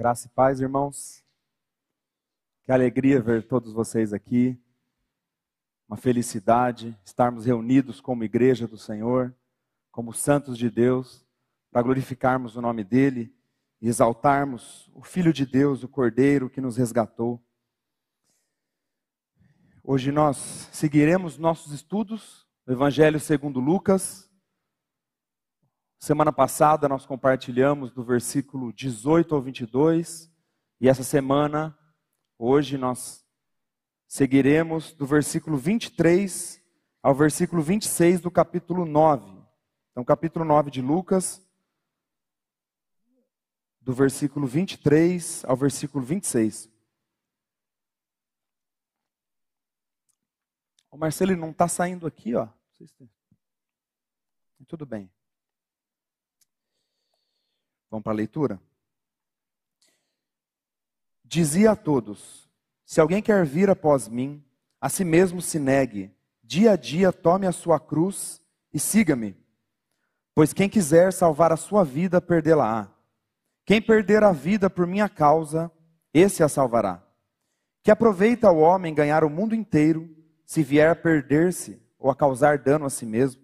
Graça e paz, irmãos. Que alegria ver todos vocês aqui. Uma felicidade estarmos reunidos como igreja do Senhor, como santos de Deus, para glorificarmos o nome dele e exaltarmos o Filho de Deus, o Cordeiro que nos resgatou. Hoje nós seguiremos nossos estudos, o Evangelho segundo Lucas, Semana passada nós compartilhamos do versículo 18 ao 22, e essa semana, hoje, nós seguiremos do versículo 23 ao versículo 26 do capítulo 9. Então, capítulo 9 de Lucas, do versículo 23 ao versículo 26. O Marcelo não está saindo aqui, ó. Tudo bem. Vamos para a leitura? Dizia a todos: Se alguém quer vir após mim, a si mesmo se negue, dia a dia tome a sua cruz e siga-me. Pois quem quiser salvar a sua vida, perdê-la-á. Quem perder a vida por minha causa, esse a salvará. Que aproveita o homem ganhar o mundo inteiro, se vier a perder-se ou a causar dano a si mesmo?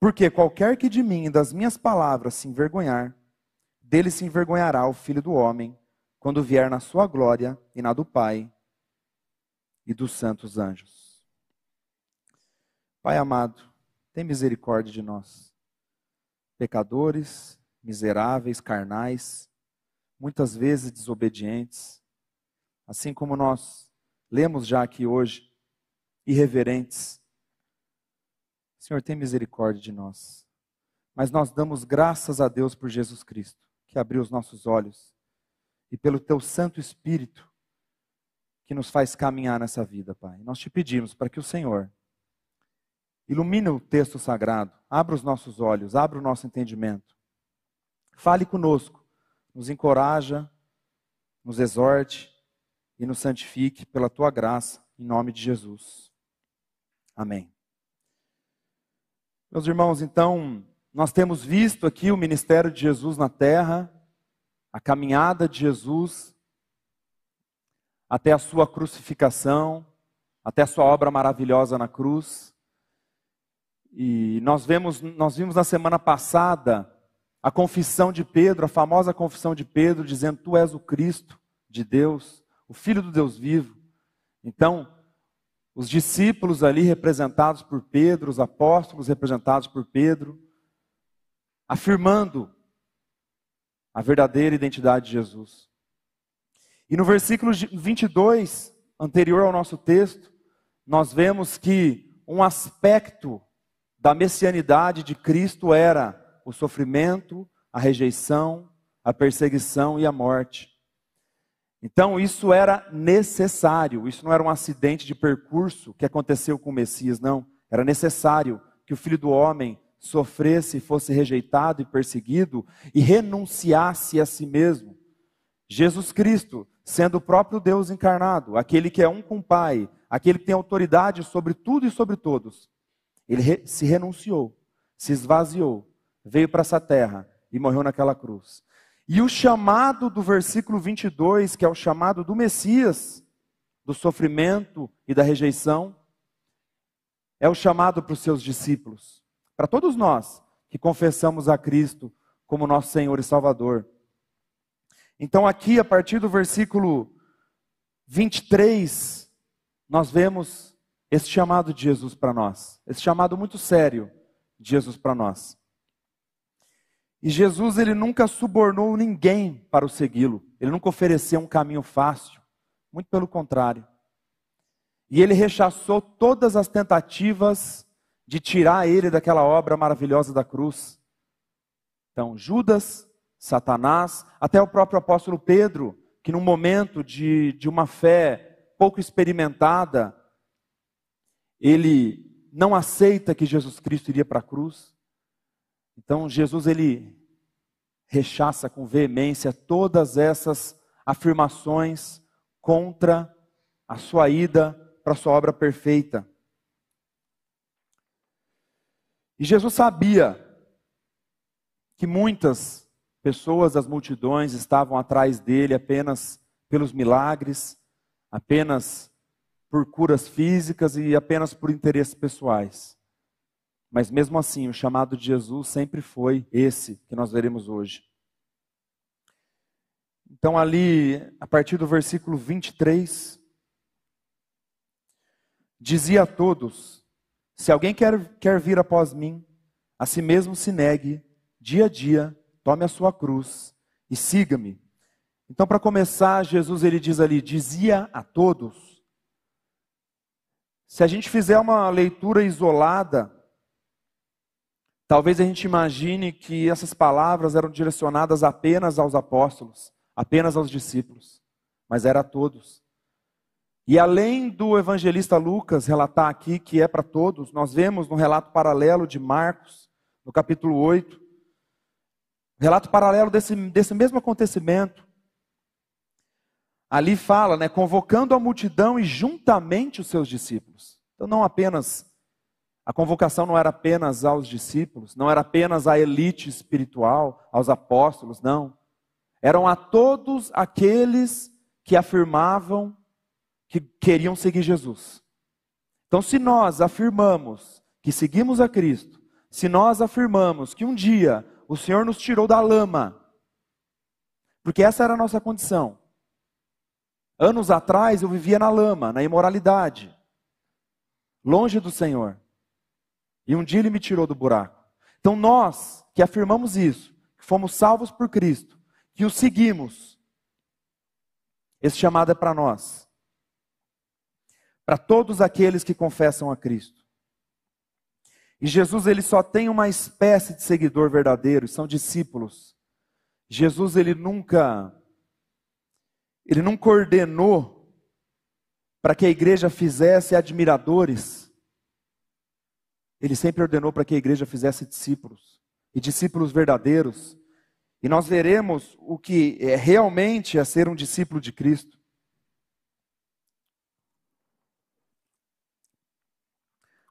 Porque qualquer que de mim e das minhas palavras se envergonhar, dele se envergonhará o filho do homem, quando vier na sua glória e na do Pai e dos santos anjos. Pai amado, tem misericórdia de nós, pecadores, miseráveis, carnais, muitas vezes desobedientes, assim como nós lemos já aqui hoje, irreverentes. Senhor, tem misericórdia de nós. Mas nós damos graças a Deus por Jesus Cristo que abriu os nossos olhos e pelo teu Santo Espírito que nos faz caminhar nessa vida, Pai. Nós te pedimos para que o Senhor ilumine o texto sagrado, abra os nossos olhos, abra o nosso entendimento. Fale conosco, nos encoraja, nos exorte e nos santifique pela tua graça, em nome de Jesus. Amém. Meus irmãos, então, nós temos visto aqui o ministério de Jesus na terra, a caminhada de Jesus até a sua crucificação, até a sua obra maravilhosa na cruz. E nós vemos, nós vimos na semana passada a confissão de Pedro, a famosa confissão de Pedro, dizendo: Tu és o Cristo de Deus, o Filho do Deus vivo. Então, os discípulos ali representados por Pedro, os apóstolos representados por Pedro, afirmando a verdadeira identidade de Jesus. E no versículo 22, anterior ao nosso texto, nós vemos que um aspecto da messianidade de Cristo era o sofrimento, a rejeição, a perseguição e a morte. Então, isso era necessário, isso não era um acidente de percurso que aconteceu com o Messias, não. Era necessário que o filho do homem sofresse, fosse rejeitado e perseguido e renunciasse a si mesmo. Jesus Cristo, sendo o próprio Deus encarnado, aquele que é um com o Pai, aquele que tem autoridade sobre tudo e sobre todos, ele se renunciou, se esvaziou, veio para essa terra e morreu naquela cruz. E o chamado do versículo 22, que é o chamado do Messias, do sofrimento e da rejeição, é o chamado para os seus discípulos para todos nós que confessamos a Cristo como nosso Senhor e Salvador. Então, aqui, a partir do versículo 23, nós vemos esse chamado de Jesus para nós, esse chamado muito sério de Jesus para nós. E Jesus, ele nunca subornou ninguém para o segui-lo, ele nunca ofereceu um caminho fácil, muito pelo contrário. E ele rechaçou todas as tentativas de tirar ele daquela obra maravilhosa da cruz. Então, Judas, Satanás, até o próprio apóstolo Pedro, que num momento de, de uma fé pouco experimentada, ele não aceita que Jesus Cristo iria para a cruz. Então, Jesus, ele rechaça com veemência todas essas afirmações contra a sua ida para a sua obra perfeita. E Jesus sabia que muitas pessoas das multidões estavam atrás dele apenas pelos milagres, apenas por curas físicas e apenas por interesses pessoais. Mas mesmo assim, o chamado de Jesus sempre foi esse que nós veremos hoje. Então, ali, a partir do versículo 23, dizia a todos: Se alguém quer, quer vir após mim, a si mesmo se negue, dia a dia, tome a sua cruz e siga-me. Então, para começar, Jesus ele diz ali: dizia a todos. Se a gente fizer uma leitura isolada, talvez a gente imagine que essas palavras eram direcionadas apenas aos apóstolos, apenas aos discípulos, mas era a todos. E além do evangelista Lucas relatar aqui que é para todos, nós vemos no relato paralelo de Marcos, no capítulo 8, relato paralelo desse, desse mesmo acontecimento. Ali fala, né, convocando a multidão e juntamente os seus discípulos. Então não apenas a convocação não era apenas aos discípulos, não era apenas à elite espiritual, aos apóstolos, não. Eram a todos aqueles que afirmavam que queriam seguir Jesus. Então, se nós afirmamos que seguimos a Cristo, se nós afirmamos que um dia o Senhor nos tirou da lama. Porque essa era a nossa condição. Anos atrás eu vivia na lama, na imoralidade, longe do Senhor. E um dia Ele me tirou do buraco. Então nós que afirmamos isso, que fomos salvos por Cristo, que o seguimos, esse chamado é para nós. Para todos aqueles que confessam a Cristo. E Jesus ele só tem uma espécie de seguidor verdadeiro, são discípulos. Jesus ele nunca ele nunca ordenou para que a igreja fizesse admiradores. Ele sempre ordenou para que a igreja fizesse discípulos e discípulos verdadeiros. E nós veremos o que é realmente é ser um discípulo de Cristo.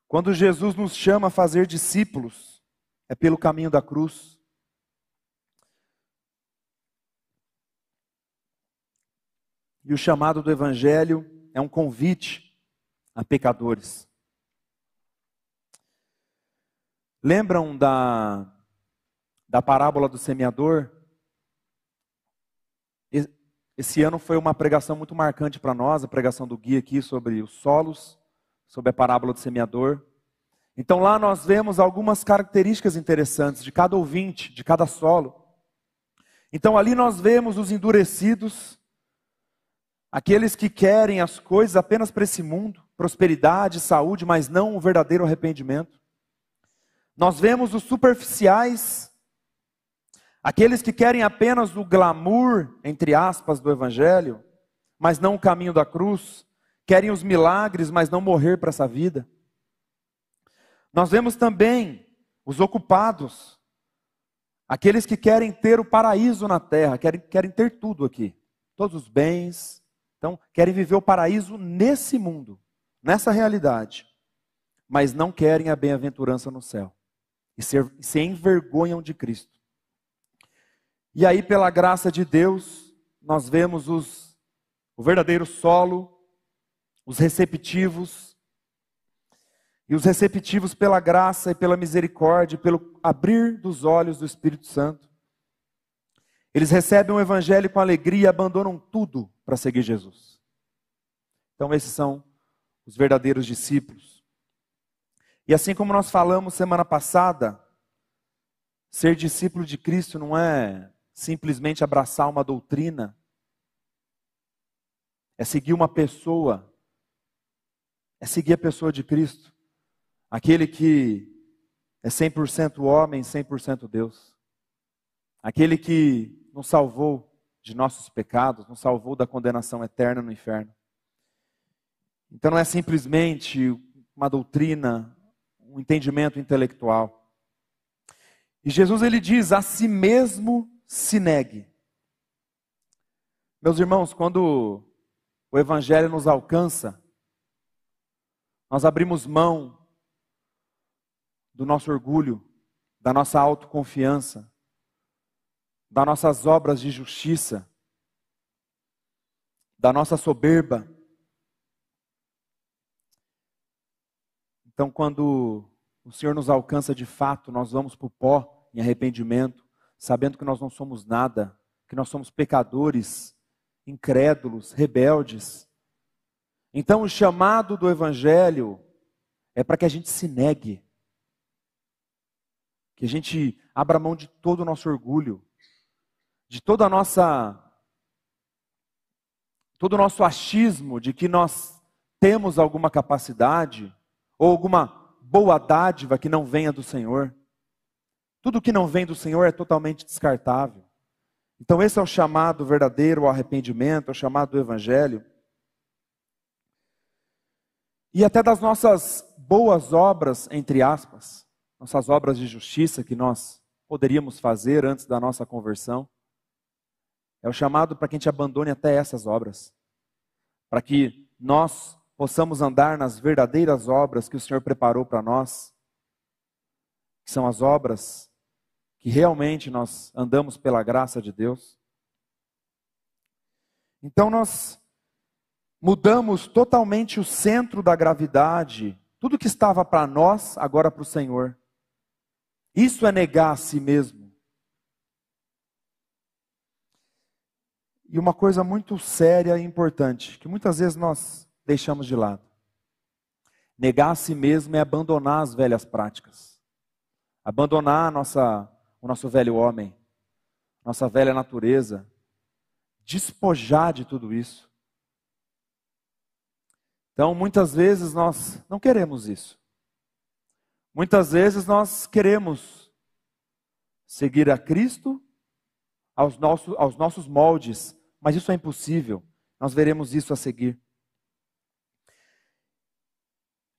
Quando Jesus nos chama a fazer discípulos, é pelo caminho da cruz. E o chamado do Evangelho é um convite a pecadores. Lembram da, da parábola do semeador? Esse ano foi uma pregação muito marcante para nós, a pregação do guia aqui sobre os solos sobre a parábola do semeador. Então lá nós vemos algumas características interessantes de cada ouvinte, de cada solo. Então ali nós vemos os endurecidos, aqueles que querem as coisas apenas para esse mundo, prosperidade, saúde, mas não o verdadeiro arrependimento. Nós vemos os superficiais, aqueles que querem apenas o glamour, entre aspas, do evangelho, mas não o caminho da cruz querem os milagres, mas não morrer para essa vida. Nós vemos também os ocupados, aqueles que querem ter o paraíso na terra, querem, querem ter tudo aqui, todos os bens, então querem viver o paraíso nesse mundo, nessa realidade, mas não querem a bem-aventurança no céu e ser, se envergonham de Cristo. E aí, pela graça de Deus, nós vemos os, o verdadeiro solo os receptivos. E os receptivos pela graça e pela misericórdia, pelo abrir dos olhos do Espírito Santo. Eles recebem o Evangelho com alegria e abandonam tudo para seguir Jesus. Então, esses são os verdadeiros discípulos. E assim como nós falamos semana passada, ser discípulo de Cristo não é simplesmente abraçar uma doutrina, é seguir uma pessoa é seguir a pessoa de Cristo, aquele que é 100% homem, 100% Deus, aquele que nos salvou de nossos pecados, nos salvou da condenação eterna no inferno. Então não é simplesmente uma doutrina, um entendimento intelectual. E Jesus ele diz: a si mesmo se negue. Meus irmãos, quando o evangelho nos alcança, nós abrimos mão do nosso orgulho, da nossa autoconfiança, das nossas obras de justiça, da nossa soberba. Então, quando o Senhor nos alcança de fato, nós vamos para o pó em arrependimento, sabendo que nós não somos nada, que nós somos pecadores, incrédulos, rebeldes. Então, o chamado do Evangelho é para que a gente se negue, que a gente abra mão de todo o nosso orgulho, de toda a nossa. todo o nosso achismo de que nós temos alguma capacidade ou alguma boa dádiva que não venha do Senhor. Tudo que não vem do Senhor é totalmente descartável. Então, esse é o chamado verdadeiro ao arrependimento, é o chamado do Evangelho. E até das nossas boas obras, entre aspas, nossas obras de justiça que nós poderíamos fazer antes da nossa conversão. É o chamado para que a gente abandone até essas obras, para que nós possamos andar nas verdadeiras obras que o Senhor preparou para nós, que são as obras que realmente nós andamos pela graça de Deus. Então nós mudamos totalmente o centro da gravidade, tudo que estava para nós, agora para o Senhor. Isso é negar a si mesmo. E uma coisa muito séria e importante, que muitas vezes nós deixamos de lado. Negar a si mesmo é abandonar as velhas práticas. Abandonar nossa, o nosso velho homem, nossa velha natureza. Despojar de tudo isso. Então, muitas vezes nós não queremos isso. Muitas vezes nós queremos seguir a Cristo aos nossos, aos nossos moldes, mas isso é impossível. Nós veremos isso a seguir.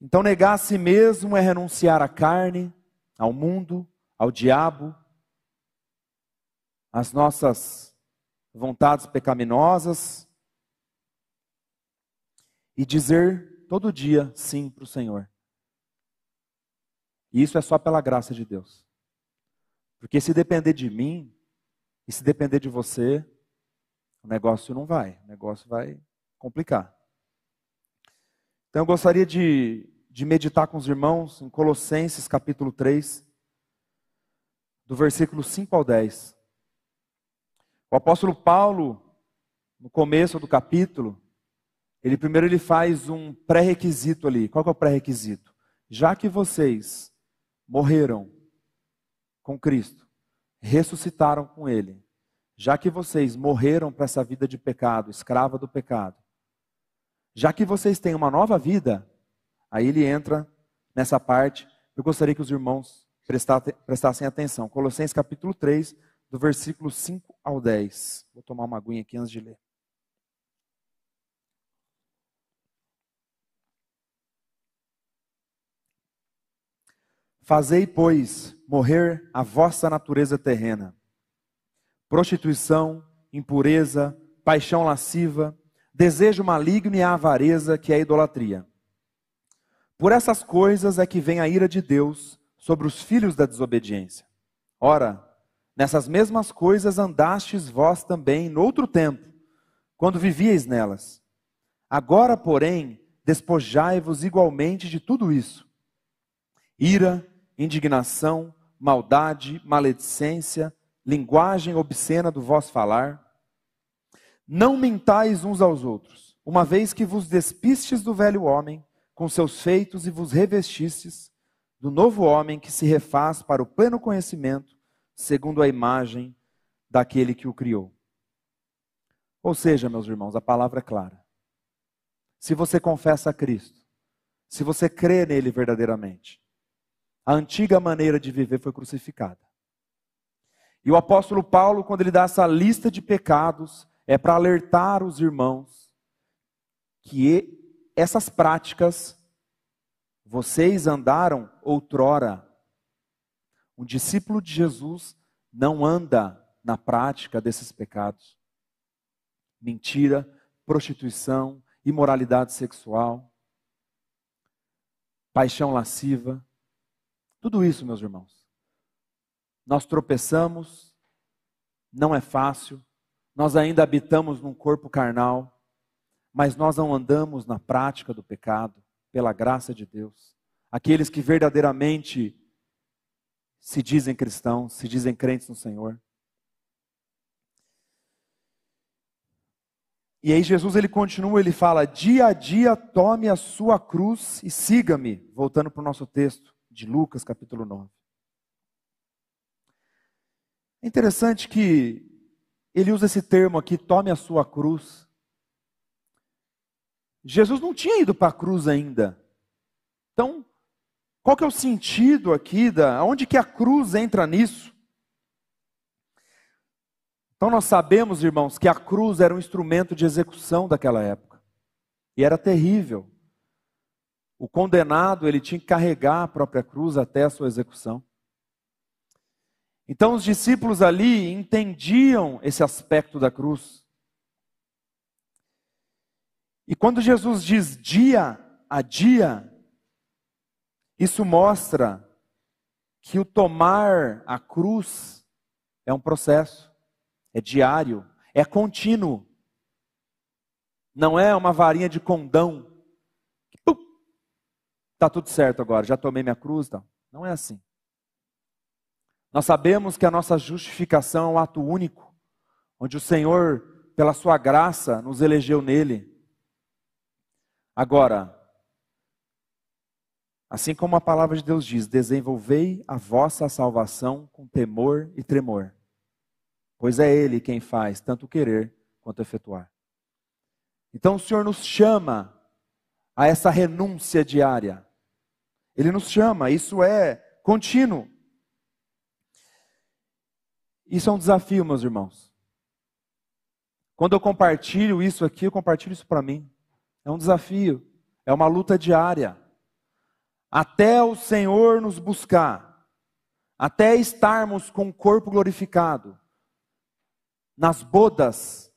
Então, negar a si mesmo é renunciar à carne, ao mundo, ao diabo, às nossas vontades pecaminosas e dizer todo dia sim para o Senhor. E isso é só pela graça de Deus. Porque se depender de mim, e se depender de você, o negócio não vai, o negócio vai complicar. Então eu gostaria de, de meditar com os irmãos em Colossenses capítulo 3, do versículo 5 ao 10. O apóstolo Paulo, no começo do capítulo, ele primeiro ele faz um pré-requisito ali. Qual é o pré-requisito? Já que vocês morreram com Cristo, ressuscitaram com Ele, já que vocês morreram para essa vida de pecado, escrava do pecado, já que vocês têm uma nova vida, aí ele entra nessa parte. Eu gostaria que os irmãos prestassem atenção. Colossenses capítulo 3, do versículo 5 ao 10. Vou tomar uma aguinha aqui antes de ler. Fazei, pois, morrer a vossa natureza terrena prostituição, impureza, paixão lasciva, desejo maligno e a avareza, que é a idolatria. Por essas coisas é que vem a ira de Deus sobre os filhos da desobediência. Ora, nessas mesmas coisas andastes vós também noutro tempo, quando vivíeis nelas. Agora, porém, despojai-vos igualmente de tudo isso: ira, indignação, maldade, maledicência, linguagem obscena do vosso falar. Não mentais uns aos outros, uma vez que vos despistes do velho homem com seus feitos e vos revestistes do novo homem que se refaz para o pleno conhecimento, segundo a imagem daquele que o criou. Ou seja, meus irmãos, a palavra é clara. Se você confessa a Cristo, se você crê nele verdadeiramente, a antiga maneira de viver foi crucificada. E o apóstolo Paulo, quando ele dá essa lista de pecados, é para alertar os irmãos que essas práticas vocês andaram outrora. Um discípulo de Jesus não anda na prática desses pecados. Mentira, prostituição, imoralidade sexual, paixão lasciva. Tudo isso, meus irmãos nós tropeçamos, não é fácil, nós ainda habitamos num corpo carnal, mas nós não andamos na prática do pecado, pela graça de Deus. Aqueles que verdadeiramente se dizem cristãos, se dizem crentes no Senhor. E aí Jesus ele continua, ele fala: "Dia a dia tome a sua cruz e siga-me", voltando para o nosso texto de Lucas, capítulo 9. É interessante que ele usa esse termo aqui, tome a sua cruz. Jesus não tinha ido para a cruz ainda. Então, qual que é o sentido aqui da onde que a cruz entra nisso? Então nós sabemos, irmãos, que a cruz era um instrumento de execução daquela época. E era terrível. O condenado, ele tinha que carregar a própria cruz até a sua execução. Então os discípulos ali entendiam esse aspecto da cruz. E quando Jesus diz dia a dia, isso mostra que o tomar a cruz é um processo, é diário, é contínuo. Não é uma varinha de condão. Está tudo certo agora, já tomei minha cruz. Não, não é assim. Nós sabemos que a nossa justificação é um ato único, onde o Senhor, pela sua graça, nos elegeu nele. Agora, assim como a palavra de Deus diz: desenvolvei a vossa salvação com temor e tremor, pois é Ele quem faz tanto querer quanto efetuar. Então o Senhor nos chama a essa renúncia diária. Ele nos chama, isso é contínuo. Isso é um desafio, meus irmãos. Quando eu compartilho isso aqui, eu compartilho isso para mim. É um desafio, é uma luta diária. Até o Senhor nos buscar, até estarmos com o corpo glorificado, nas bodas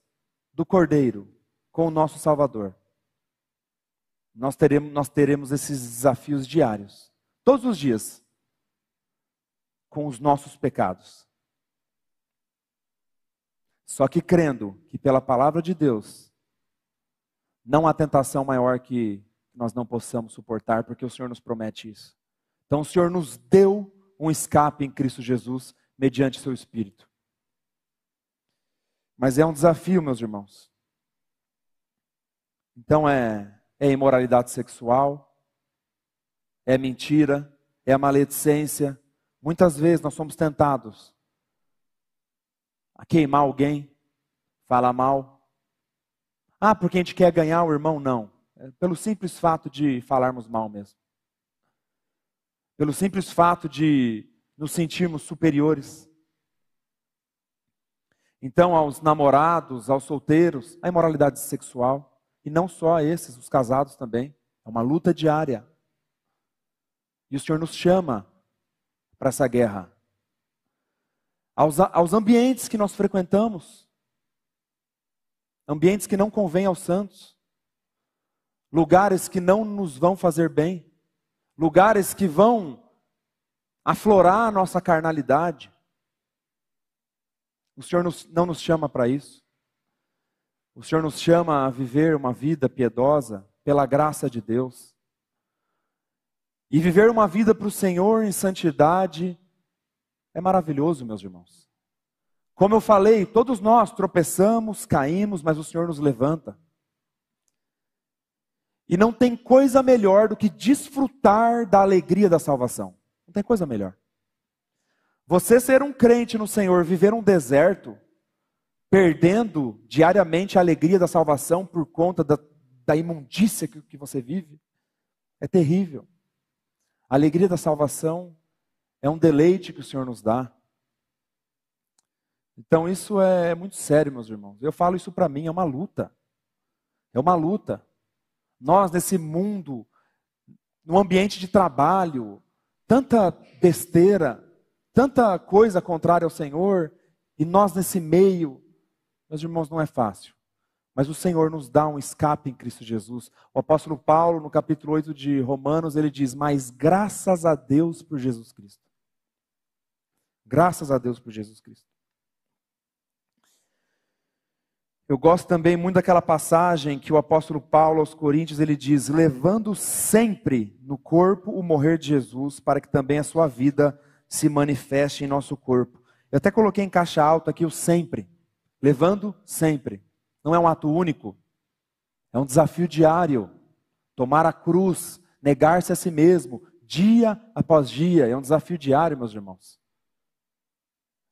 do Cordeiro, com o nosso Salvador. Nós teremos, nós teremos esses desafios diários, todos os dias, com os nossos pecados. Só que crendo que pela palavra de Deus, não há tentação maior que nós não possamos suportar, porque o Senhor nos promete isso. Então o Senhor nos deu um escape em Cristo Jesus, mediante seu Espírito. Mas é um desafio, meus irmãos. Então é, é imoralidade sexual, é mentira, é maledicência. Muitas vezes nós somos tentados a queimar alguém, falar mal. Ah, porque a gente quer ganhar o irmão? Não. É pelo simples fato de falarmos mal mesmo. Pelo simples fato de nos sentirmos superiores. Então, aos namorados, aos solteiros, a imoralidade sexual. E não só esses, os casados também. É uma luta diária. E o Senhor nos chama para essa guerra aos, aos ambientes que nós frequentamos, ambientes que não convêm aos santos, lugares que não nos vão fazer bem, lugares que vão aflorar a nossa carnalidade. O Senhor nos, não nos chama para isso. O Senhor nos chama a viver uma vida piedosa pela graça de Deus. E viver uma vida para o Senhor em santidade é maravilhoso, meus irmãos. Como eu falei, todos nós tropeçamos, caímos, mas o Senhor nos levanta. E não tem coisa melhor do que desfrutar da alegria da salvação. Não tem coisa melhor. Você ser um crente no Senhor, viver um deserto, perdendo diariamente a alegria da salvação por conta da, da imundícia que, que você vive, é terrível. A alegria da salvação é um deleite que o Senhor nos dá. Então isso é muito sério, meus irmãos. Eu falo isso para mim, é uma luta. É uma luta. Nós, nesse mundo, no ambiente de trabalho, tanta besteira, tanta coisa contrária ao Senhor, e nós nesse meio, meus irmãos, não é fácil. Mas o Senhor nos dá um escape em Cristo Jesus. O apóstolo Paulo, no capítulo 8 de Romanos, ele diz: Mas graças a Deus por Jesus Cristo. Graças a Deus por Jesus Cristo. Eu gosto também muito daquela passagem que o apóstolo Paulo aos Coríntios ele diz: levando sempre no corpo o morrer de Jesus, para que também a sua vida se manifeste em nosso corpo. Eu até coloquei em caixa alta aqui o sempre, levando sempre. Não é um ato único, é um desafio diário. Tomar a cruz, negar-se a si mesmo, dia após dia, é um desafio diário, meus irmãos.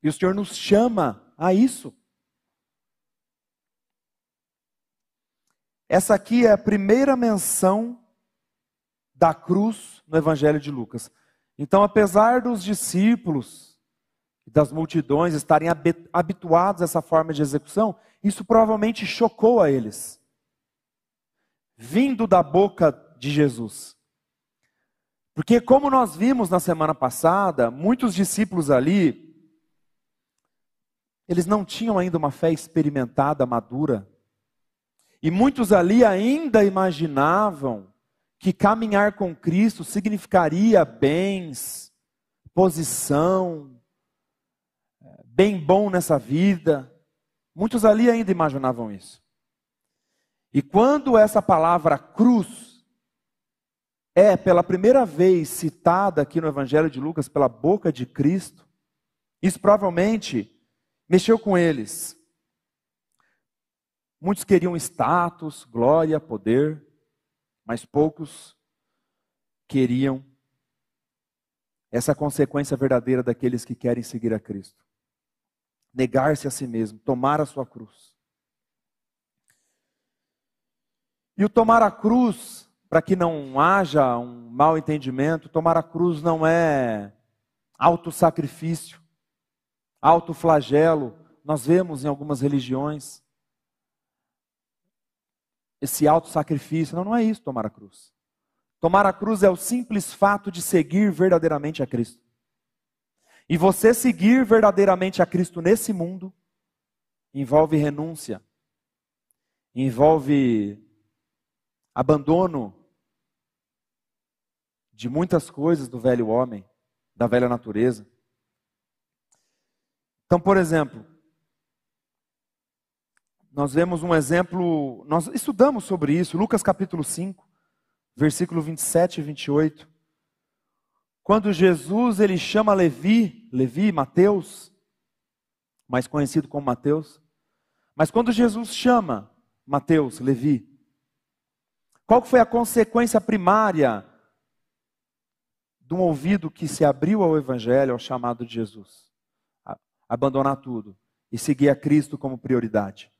E o Senhor nos chama a isso. Essa aqui é a primeira menção da cruz no Evangelho de Lucas. Então, apesar dos discípulos das multidões estarem habituados a essa forma de execução, isso provavelmente chocou a eles. Vindo da boca de Jesus. Porque, como nós vimos na semana passada, muitos discípulos ali, eles não tinham ainda uma fé experimentada, madura. E muitos ali ainda imaginavam que caminhar com Cristo significaria bens, posição, bem bom nessa vida. Muitos ali ainda imaginavam isso. E quando essa palavra cruz é pela primeira vez citada aqui no Evangelho de Lucas pela boca de Cristo, isso provavelmente mexeu com eles. Muitos queriam status, glória, poder, mas poucos queriam essa consequência verdadeira daqueles que querem seguir a Cristo. Negar-se a si mesmo, tomar a sua cruz. E o tomar a cruz, para que não haja um mal entendimento, tomar a cruz não é autossacrifício, autoflagelo. Nós vemos em algumas religiões esse auto-sacrifício. Não, não é isso tomar a cruz. Tomar a cruz é o simples fato de seguir verdadeiramente a Cristo. E você seguir verdadeiramente a Cristo nesse mundo envolve renúncia, envolve abandono de muitas coisas do velho homem, da velha natureza. Então, por exemplo, nós vemos um exemplo, nós estudamos sobre isso, Lucas capítulo 5, versículo 27 e 28. Quando Jesus ele chama Levi, Levi, Mateus, mais conhecido como Mateus, mas quando Jesus chama Mateus, Levi, qual foi a consequência primária de um ouvido que se abriu ao evangelho, ao chamado de Jesus? Abandonar tudo e seguir a Cristo como prioridade.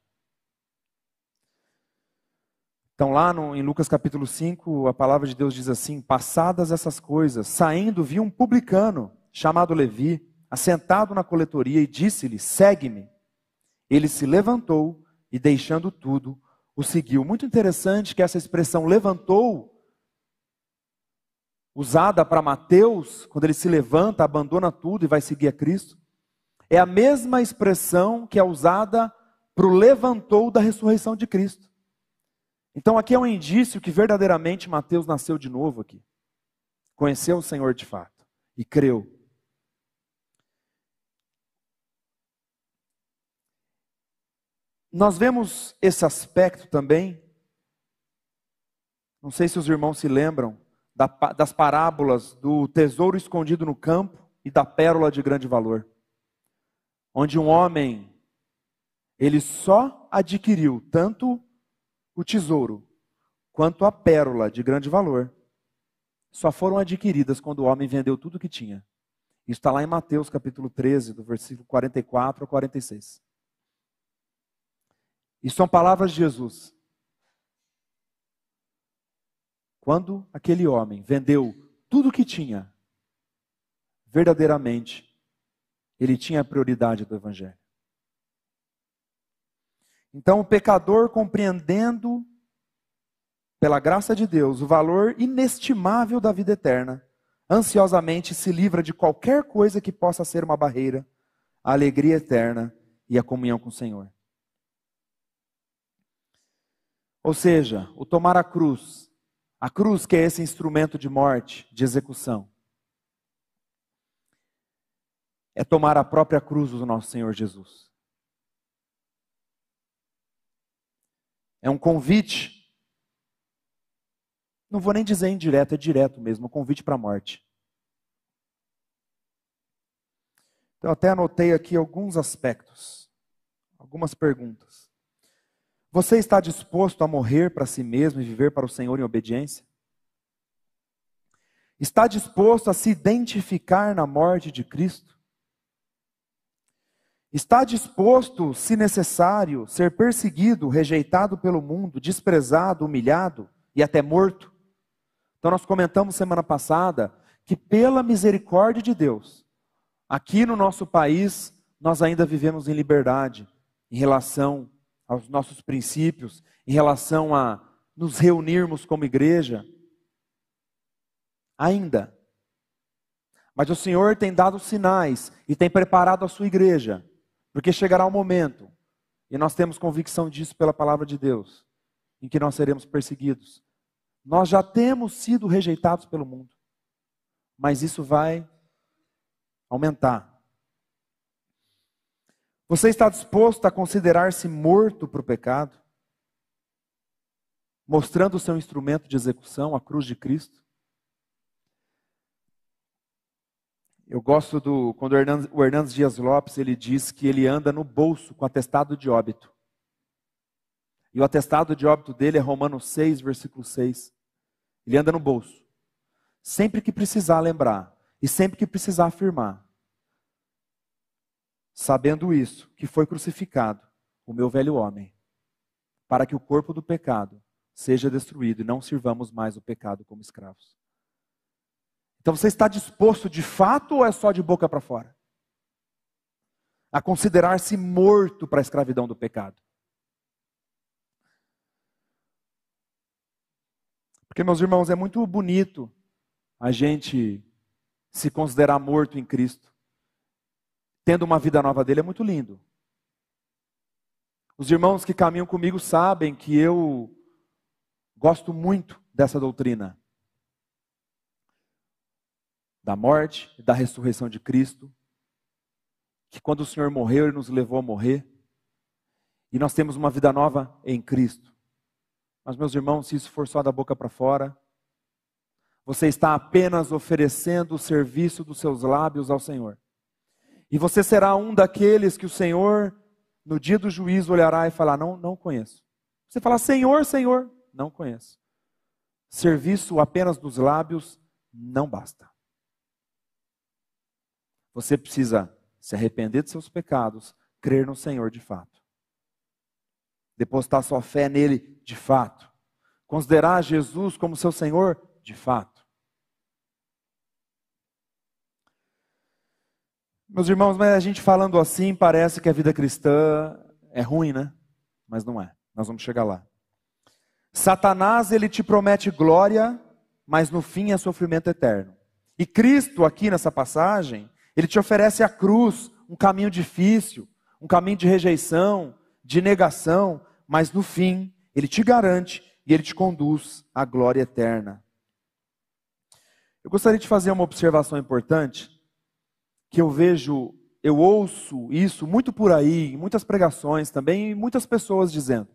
Então, lá no, em Lucas capítulo 5, a palavra de Deus diz assim: Passadas essas coisas, saindo, viu um publicano chamado Levi, assentado na coletoria, e disse-lhe: Segue-me. Ele se levantou e, deixando tudo, o seguiu. Muito interessante que essa expressão levantou, usada para Mateus, quando ele se levanta, abandona tudo e vai seguir a Cristo, é a mesma expressão que é usada para o levantou da ressurreição de Cristo. Então aqui é um indício que verdadeiramente Mateus nasceu de novo aqui. Conheceu o Senhor de fato e creu. Nós vemos esse aspecto também. Não sei se os irmãos se lembram das parábolas do tesouro escondido no campo e da pérola de grande valor. Onde um homem ele só adquiriu tanto o tesouro quanto a pérola de grande valor só foram adquiridas quando o homem vendeu tudo o que tinha. Isso está lá em Mateus capítulo 13, do versículo 44 ao 46. E são palavras de Jesus. Quando aquele homem vendeu tudo o que tinha, verdadeiramente, ele tinha a prioridade do Evangelho. Então, o pecador, compreendendo, pela graça de Deus, o valor inestimável da vida eterna, ansiosamente se livra de qualquer coisa que possa ser uma barreira à alegria eterna e à comunhão com o Senhor. Ou seja, o tomar a cruz, a cruz que é esse instrumento de morte, de execução, é tomar a própria cruz do nosso Senhor Jesus. É um convite. Não vou nem dizer indireto, é direto mesmo, um convite para a morte. Então, até anotei aqui alguns aspectos, algumas perguntas. Você está disposto a morrer para si mesmo e viver para o Senhor em obediência? Está disposto a se identificar na morte de Cristo? Está disposto, se necessário, ser perseguido, rejeitado pelo mundo, desprezado, humilhado e até morto? Então, nós comentamos semana passada que, pela misericórdia de Deus, Aqui no nosso país, nós ainda vivemos em liberdade em relação aos nossos princípios, em relação a nos reunirmos como igreja. Ainda. Mas o Senhor tem dado sinais e tem preparado a sua igreja, porque chegará um momento, e nós temos convicção disso pela palavra de Deus, em que nós seremos perseguidos. Nós já temos sido rejeitados pelo mundo, mas isso vai aumentar. Você está disposto a considerar-se morto para o pecado? Mostrando o seu instrumento de execução, a cruz de Cristo? Eu gosto do quando o Hernandes Dias Lopes ele diz que ele anda no bolso com atestado de óbito. E o atestado de óbito dele é Romanos 6, versículo 6. Ele anda no bolso. Sempre que precisar lembrar, e sempre que precisar afirmar, sabendo isso, que foi crucificado o meu velho homem, para que o corpo do pecado seja destruído e não sirvamos mais o pecado como escravos. Então você está disposto de fato ou é só de boca para fora? A considerar-se morto para a escravidão do pecado. Porque, meus irmãos, é muito bonito a gente se considerar morto em Cristo, tendo uma vida nova dele, é muito lindo. Os irmãos que caminham comigo sabem que eu gosto muito dessa doutrina da morte e da ressurreição de Cristo, que quando o Senhor morreu, Ele nos levou a morrer, e nós temos uma vida nova em Cristo. Mas, meus irmãos, se isso for só da boca para fora, você está apenas oferecendo o serviço dos seus lábios ao Senhor. E você será um daqueles que o Senhor, no dia do juízo, olhará e falar: Não, não conheço. Você fala: Senhor, Senhor, não conheço. Serviço apenas dos lábios não basta. Você precisa se arrepender de seus pecados, crer no Senhor de fato, depositar sua fé nele de fato, considerar Jesus como seu Senhor de fato. Meus irmãos, mas a gente falando assim parece que a vida cristã é ruim, né? Mas não é. Nós vamos chegar lá. Satanás, ele te promete glória, mas no fim é sofrimento eterno. E Cristo, aqui nessa passagem, ele te oferece a cruz, um caminho difícil, um caminho de rejeição, de negação, mas no fim, ele te garante e ele te conduz à glória eterna. Eu gostaria de fazer uma observação importante que eu vejo, eu ouço isso muito por aí, em muitas pregações também, e muitas pessoas dizendo.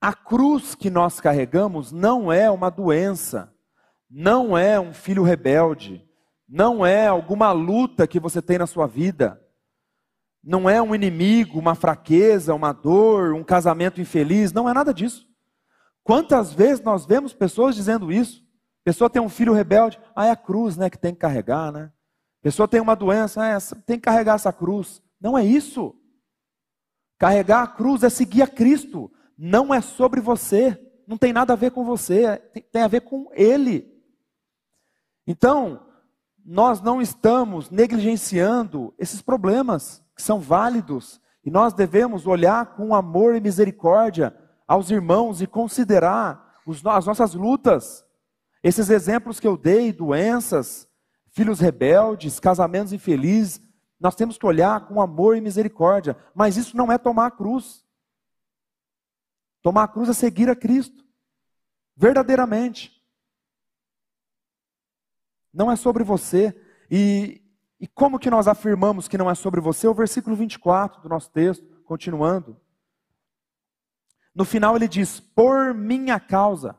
A cruz que nós carregamos não é uma doença, não é um filho rebelde, não é alguma luta que você tem na sua vida, não é um inimigo, uma fraqueza, uma dor, um casamento infeliz, não é nada disso. Quantas vezes nós vemos pessoas dizendo isso? pessoa tem um filho rebelde, ah, é a cruz, né, que tem que carregar, né? pessoa tem uma doença, é, tem que carregar essa cruz. Não é isso. Carregar a cruz é seguir a Cristo. Não é sobre você. Não tem nada a ver com você. Tem a ver com Ele. Então, nós não estamos negligenciando esses problemas que são válidos. E nós devemos olhar com amor e misericórdia aos irmãos e considerar os, as nossas lutas. Esses exemplos que eu dei, doenças, filhos rebeldes, casamentos infelizes. Nós temos que olhar com amor e misericórdia, mas isso não é tomar a cruz. Tomar a cruz é seguir a Cristo, verdadeiramente. Não é sobre você. E, e como que nós afirmamos que não é sobre você? O versículo 24 do nosso texto, continuando. no final ele diz: por minha causa.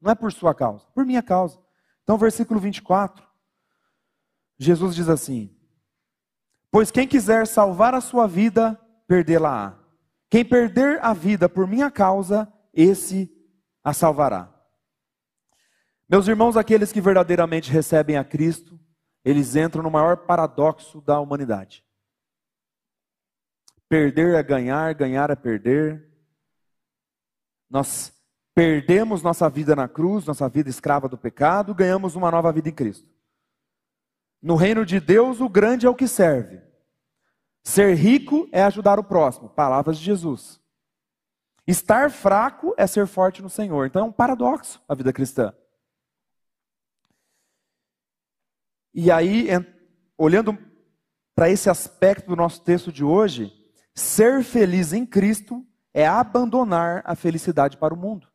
Não é por sua causa, por minha causa. Então, versículo 24. Jesus diz assim: Pois quem quiser salvar a sua vida, perdê-la-á. Quem perder a vida por minha causa, esse a salvará. Meus irmãos, aqueles que verdadeiramente recebem a Cristo, eles entram no maior paradoxo da humanidade. Perder é ganhar, ganhar é perder. Nós perdemos nossa vida na cruz, nossa vida escrava do pecado, ganhamos uma nova vida em Cristo. No reino de Deus, o grande é o que serve. Ser rico é ajudar o próximo. Palavras de Jesus. Estar fraco é ser forte no Senhor. Então é um paradoxo a vida cristã. E aí, olhando para esse aspecto do nosso texto de hoje, ser feliz em Cristo é abandonar a felicidade para o mundo.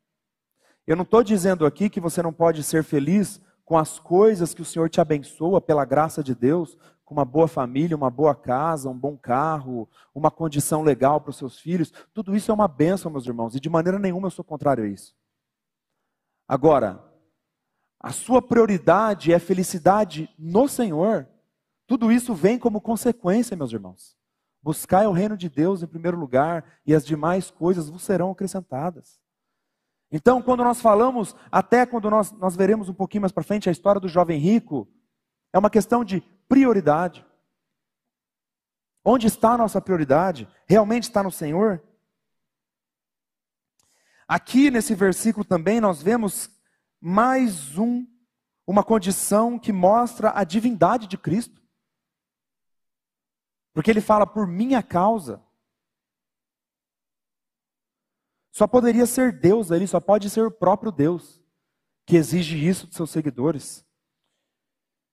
Eu não estou dizendo aqui que você não pode ser feliz com as coisas que o Senhor te abençoa pela graça de Deus, com uma boa família, uma boa casa, um bom carro, uma condição legal para os seus filhos. Tudo isso é uma bênção, meus irmãos, e de maneira nenhuma eu sou contrário a isso. Agora, a sua prioridade é felicidade no Senhor, tudo isso vem como consequência, meus irmãos. Buscai o reino de Deus em primeiro lugar, e as demais coisas vos serão acrescentadas. Então, quando nós falamos, até quando nós, nós veremos um pouquinho mais para frente a história do jovem rico, é uma questão de prioridade. Onde está a nossa prioridade? Realmente está no Senhor? Aqui nesse versículo também nós vemos mais um, uma condição que mostra a divindade de Cristo. Porque ele fala por minha causa. Só poderia ser Deus ali, só pode ser o próprio Deus que exige isso de seus seguidores.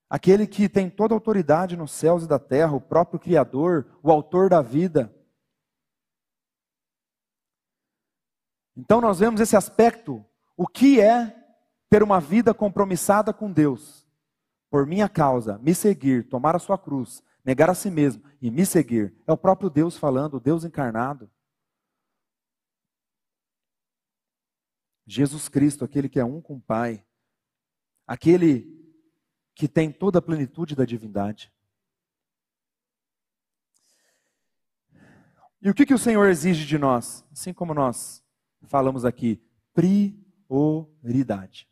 Aquele que tem toda a autoridade nos céus e da terra, o próprio Criador, o autor da vida. Então nós vemos esse aspecto, o que é ter uma vida compromissada com Deus, por minha causa, me seguir, tomar a sua cruz, negar a si mesmo e me seguir, é o próprio Deus falando, Deus encarnado. Jesus Cristo, aquele que é um com o Pai, aquele que tem toda a plenitude da divindade. E o que, que o Senhor exige de nós? Assim como nós falamos aqui, prioridade.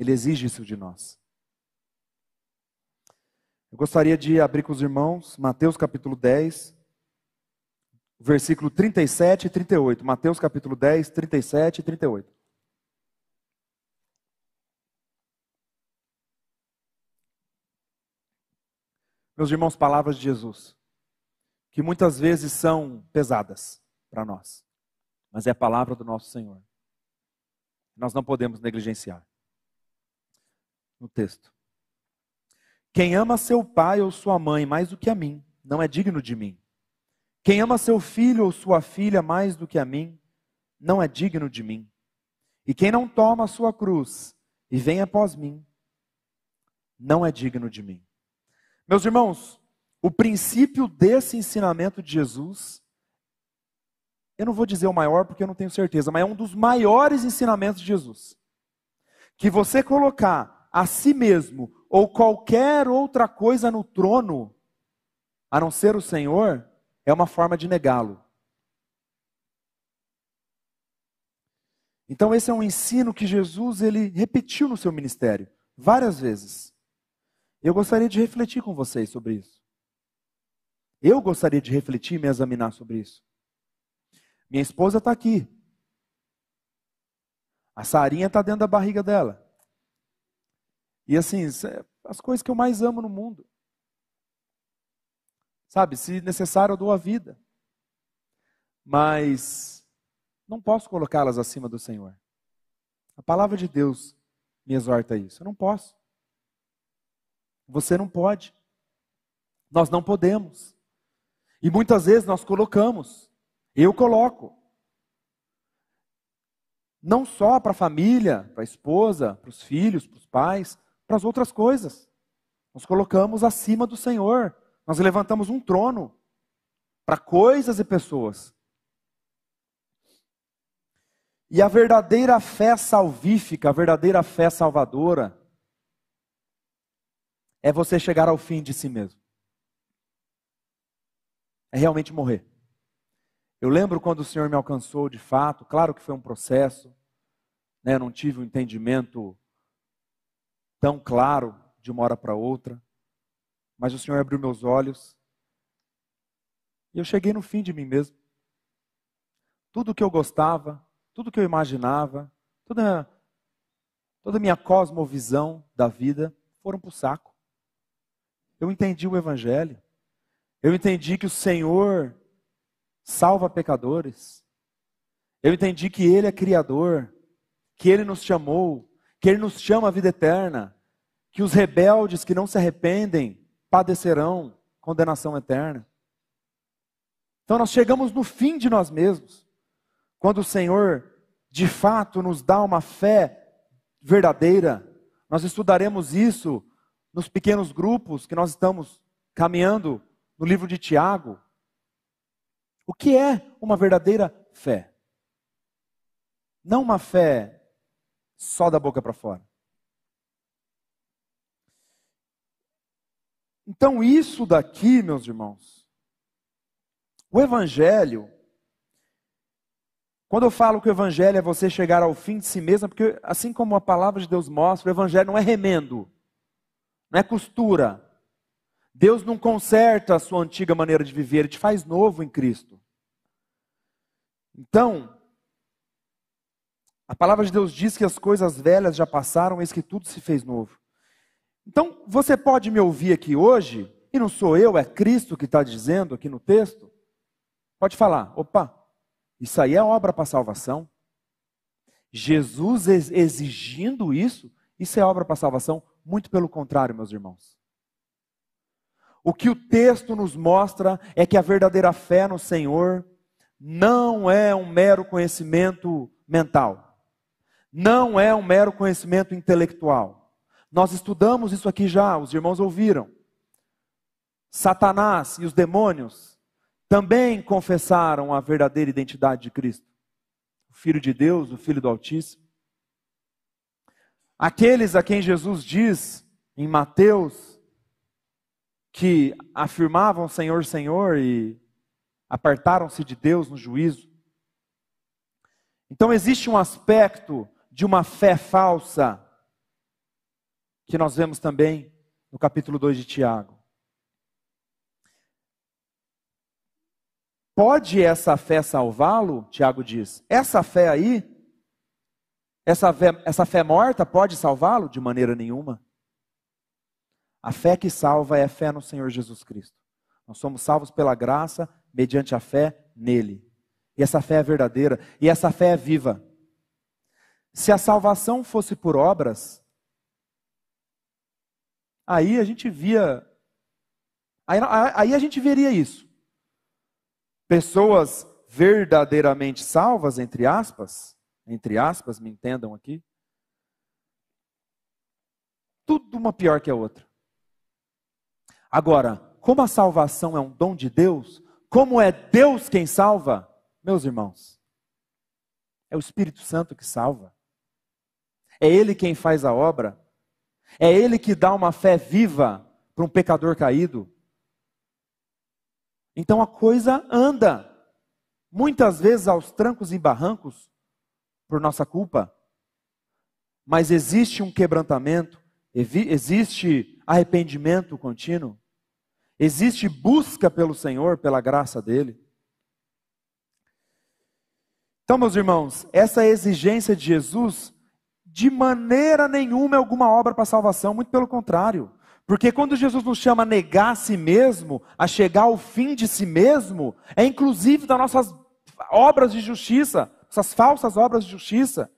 Ele exige isso de nós. Eu gostaria de abrir com os irmãos Mateus capítulo 10, versículo 37 e 38. Mateus capítulo 10, 37 e 38. Meus irmãos, palavras de Jesus, que muitas vezes são pesadas para nós, mas é a palavra do nosso Senhor. Nós não podemos negligenciar no texto. Quem ama seu pai ou sua mãe mais do que a mim, não é digno de mim. Quem ama seu filho ou sua filha mais do que a mim, não é digno de mim. E quem não toma a sua cruz e vem após mim, não é digno de mim. Meus irmãos, o princípio desse ensinamento de Jesus, eu não vou dizer o maior porque eu não tenho certeza, mas é um dos maiores ensinamentos de Jesus. Que você colocar a si mesmo ou qualquer outra coisa no trono, a não ser o Senhor, é uma forma de negá-lo. Então esse é um ensino que Jesus ele repetiu no seu ministério várias vezes. Eu gostaria de refletir com vocês sobre isso. Eu gostaria de refletir e me examinar sobre isso. Minha esposa está aqui. A Sarinha está dentro da barriga dela. E assim, é as coisas que eu mais amo no mundo. Sabe, se necessário, eu dou a vida. Mas não posso colocá-las acima do Senhor. A palavra de Deus me exorta a isso. Eu não posso. Você não pode. Nós não podemos. E muitas vezes nós colocamos. Eu coloco. Não só para a família, para a esposa, para os filhos, para os pais, para as outras coisas. Nos colocamos acima do Senhor. Nós levantamos um trono para coisas e pessoas. E a verdadeira fé salvífica, a verdadeira fé salvadora, é você chegar ao fim de si mesmo. É realmente morrer. Eu lembro quando o Senhor me alcançou de fato, claro que foi um processo, né, eu não tive um entendimento tão claro de uma hora para outra, mas o Senhor abriu meus olhos e eu cheguei no fim de mim mesmo. Tudo que eu gostava, tudo que eu imaginava, toda, toda a minha cosmovisão da vida foram para o saco. Eu entendi o Evangelho. Eu entendi que o Senhor salva pecadores. Eu entendi que Ele é Criador, que Ele nos chamou, que Ele nos chama à vida eterna, que os rebeldes que não se arrependem padecerão condenação eterna. Então nós chegamos no fim de nós mesmos, quando o Senhor de fato nos dá uma fé verdadeira. Nós estudaremos isso nos pequenos grupos que nós estamos caminhando no livro de Tiago. O que é uma verdadeira fé? Não uma fé só da boca para fora. Então, isso daqui, meus irmãos, o Evangelho quando eu falo que o evangelho é você chegar ao fim de si mesmo, é porque assim como a palavra de Deus mostra, o evangelho não é remendo, não é costura. Deus não conserta a sua antiga maneira de viver, ele te faz novo em Cristo. Então, a palavra de Deus diz que as coisas velhas já passaram, eis que tudo se fez novo. Então, você pode me ouvir aqui hoje, e não sou eu, é Cristo que está dizendo aqui no texto. Pode falar, opa, isso aí é obra para salvação. Jesus exigindo isso, isso é obra para salvação. Muito pelo contrário, meus irmãos. O que o texto nos mostra é que a verdadeira fé no Senhor não é um mero conhecimento mental, não é um mero conhecimento intelectual. Nós estudamos isso aqui já, os irmãos ouviram. Satanás e os demônios também confessaram a verdadeira identidade de Cristo. O Filho de Deus, o Filho do Altíssimo. Aqueles a quem Jesus diz em Mateus que afirmavam Senhor, Senhor e apartaram-se de Deus no juízo. Então existe um aspecto de uma fé falsa que nós vemos também no capítulo 2 de Tiago. Pode essa fé salvá-lo? Tiago diz. Essa fé aí, essa fé, essa fé morta pode salvá-lo? De maneira nenhuma. A fé que salva é a fé no Senhor Jesus Cristo. Nós somos salvos pela graça, mediante a fé nele. E essa fé é verdadeira, e essa fé é viva. Se a salvação fosse por obras, aí a gente via. Aí, aí a gente veria isso pessoas verdadeiramente salvas, entre aspas, entre aspas, me entendam aqui, tudo uma pior que a outra. Agora, como a salvação é um dom de Deus, como é Deus quem salva, meus irmãos, é o Espírito Santo que salva. É Ele quem faz a obra. É Ele que dá uma fé viva para um pecador caído. Então a coisa anda. Muitas vezes aos trancos e barrancos, por nossa culpa. Mas existe um quebrantamento, existe arrependimento contínuo, existe busca pelo Senhor, pela graça dEle. Então, meus irmãos, essa exigência de Jesus, de maneira nenhuma é alguma obra para salvação, muito pelo contrário. Porque quando Jesus nos chama a negar a si mesmo, a chegar ao fim de si mesmo, é inclusive das nossas obras de justiça, essas falsas obras de justiça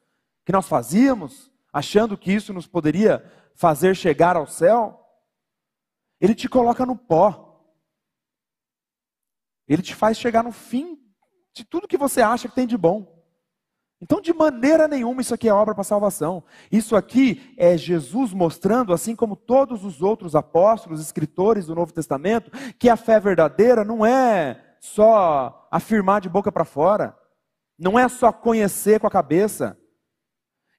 que nós fazíamos, achando que isso nos poderia fazer chegar ao céu. Ele te coloca no pó. Ele te faz chegar no fim de tudo que você acha que tem de bom. Então, de maneira nenhuma, isso aqui é obra para salvação. Isso aqui é Jesus mostrando, assim como todos os outros apóstolos, escritores do Novo Testamento, que a fé verdadeira não é só afirmar de boca para fora, não é só conhecer com a cabeça.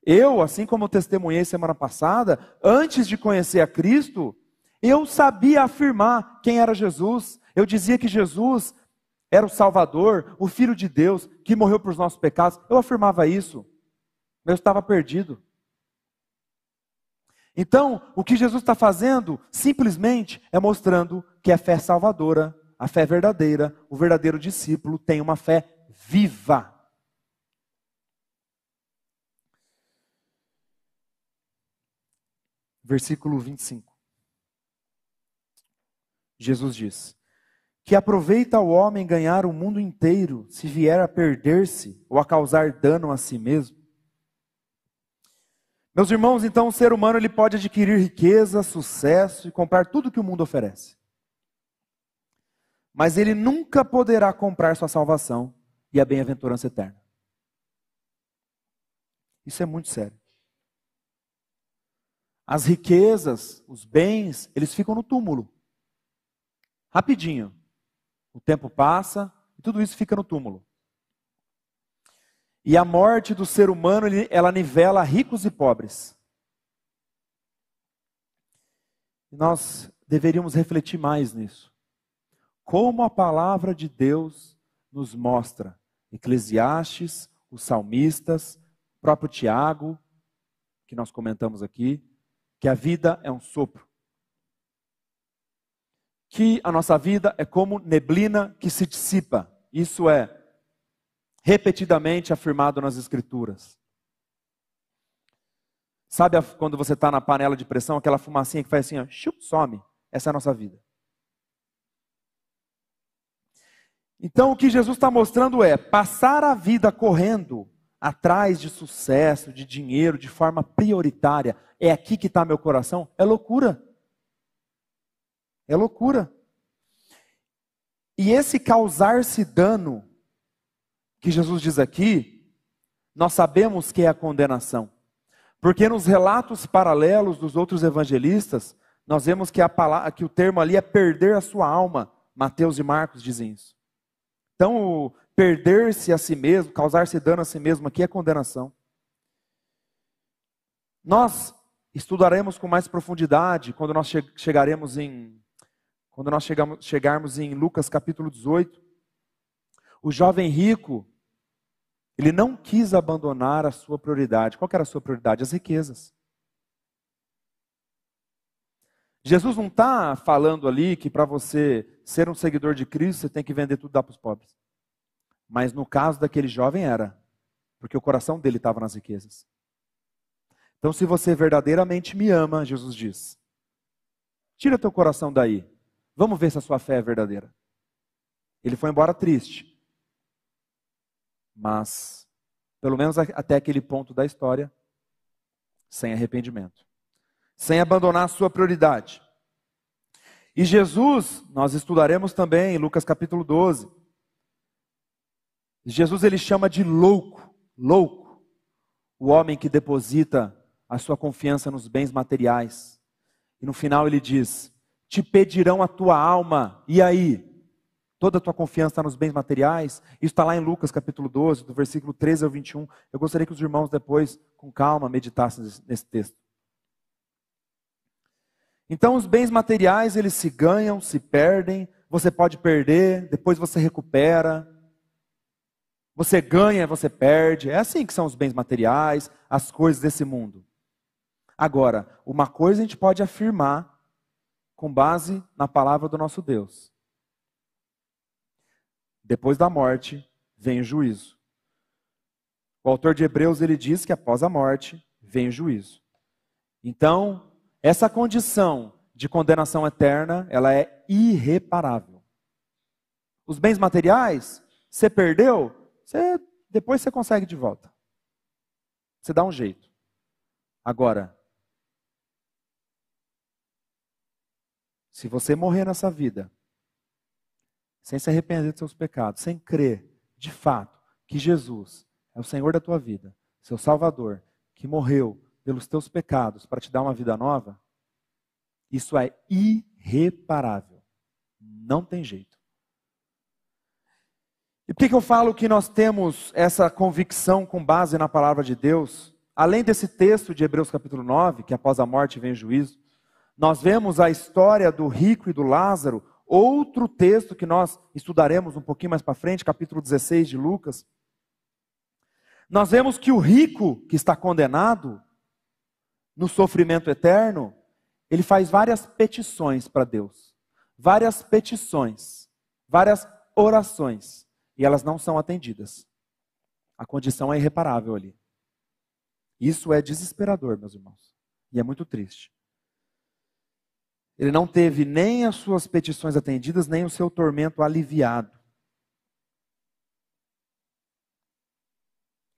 Eu, assim como eu testemunhei semana passada, antes de conhecer a Cristo, eu sabia afirmar quem era Jesus. Eu dizia que Jesus era o Salvador, o Filho de Deus, que morreu por os nossos pecados. Eu afirmava isso, mas eu estava perdido. Então, o que Jesus está fazendo, simplesmente, é mostrando que a fé salvadora, a fé verdadeira, o verdadeiro discípulo tem uma fé viva. Versículo 25. Jesus diz: Que aproveita o homem ganhar o mundo inteiro se vier a perder-se ou a causar dano a si mesmo? Meus irmãos, então o ser humano ele pode adquirir riqueza, sucesso e comprar tudo que o mundo oferece. Mas ele nunca poderá comprar sua salvação e a bem-aventurança eterna. Isso é muito sério. As riquezas, os bens, eles ficam no túmulo. Rapidinho. O tempo passa e tudo isso fica no túmulo. E a morte do ser humano, ela nivela ricos e pobres. Nós deveríamos refletir mais nisso. Como a palavra de Deus nos mostra, Eclesiastes, os salmistas, próprio Tiago, que nós comentamos aqui, que a vida é um sopro. Que a nossa vida é como neblina que se dissipa. Isso é repetidamente afirmado nas Escrituras. Sabe quando você está na panela de pressão, aquela fumacinha que faz assim, ó, chup, some? Essa é a nossa vida. Então o que Jesus está mostrando é passar a vida correndo atrás de sucesso, de dinheiro, de forma prioritária. É aqui que está meu coração? É loucura. É loucura. E esse causar-se dano que Jesus diz aqui, nós sabemos que é a condenação. Porque nos relatos paralelos dos outros evangelistas, nós vemos que, palavra, que o termo ali é perder a sua alma. Mateus e Marcos dizem isso. Então, perder-se a si mesmo, causar-se dano a si mesmo, aqui é condenação. Nós estudaremos com mais profundidade quando nós chegaremos em quando nós chegamos, chegarmos em Lucas capítulo 18. O jovem rico, ele não quis abandonar a sua prioridade. Qual era a sua prioridade? As riquezas. Jesus não está falando ali que para você ser um seguidor de Cristo, você tem que vender tudo e dar para os pobres. Mas no caso daquele jovem era, porque o coração dele estava nas riquezas. Então, se você verdadeiramente me ama, Jesus diz, tira teu coração daí. Vamos ver se a sua fé é verdadeira. Ele foi embora triste. Mas, pelo menos até aquele ponto da história, sem arrependimento, sem abandonar a sua prioridade. E Jesus, nós estudaremos também em Lucas capítulo 12. Jesus ele chama de louco, louco, o homem que deposita a sua confiança nos bens materiais. E no final ele diz: Te pedirão a tua alma, e aí? toda a tua confiança está nos bens materiais. Isso está lá em Lucas capítulo 12, do versículo 13 ao 21. Eu gostaria que os irmãos depois, com calma, meditassem nesse texto. Então, os bens materiais, eles se ganham, se perdem. Você pode perder, depois você recupera. Você ganha, você perde. É assim que são os bens materiais, as coisas desse mundo. Agora, uma coisa a gente pode afirmar com base na palavra do nosso Deus depois da morte vem o juízo. O autor de Hebreus ele diz que após a morte vem o juízo. Então, essa condição de condenação eterna, ela é irreparável. Os bens materiais, você perdeu, você, depois você consegue de volta. Você dá um jeito. Agora, se você morrer nessa vida sem se arrepender dos seus pecados, sem crer de fato que Jesus é o Senhor da tua vida, seu Salvador, que morreu pelos teus pecados para te dar uma vida nova, isso é irreparável. Não tem jeito. E por que, que eu falo que nós temos essa convicção com base na palavra de Deus? Além desse texto de Hebreus capítulo 9, que após a morte vem o juízo, nós vemos a história do rico e do Lázaro, outro texto que nós estudaremos um pouquinho mais para frente, capítulo 16 de Lucas. Nós vemos que o rico que está condenado no sofrimento eterno, ele faz várias petições para Deus. Várias petições, várias orações, e elas não são atendidas. A condição é irreparável ali. Isso é desesperador, meus irmãos. E é muito triste. Ele não teve nem as suas petições atendidas, nem o seu tormento aliviado.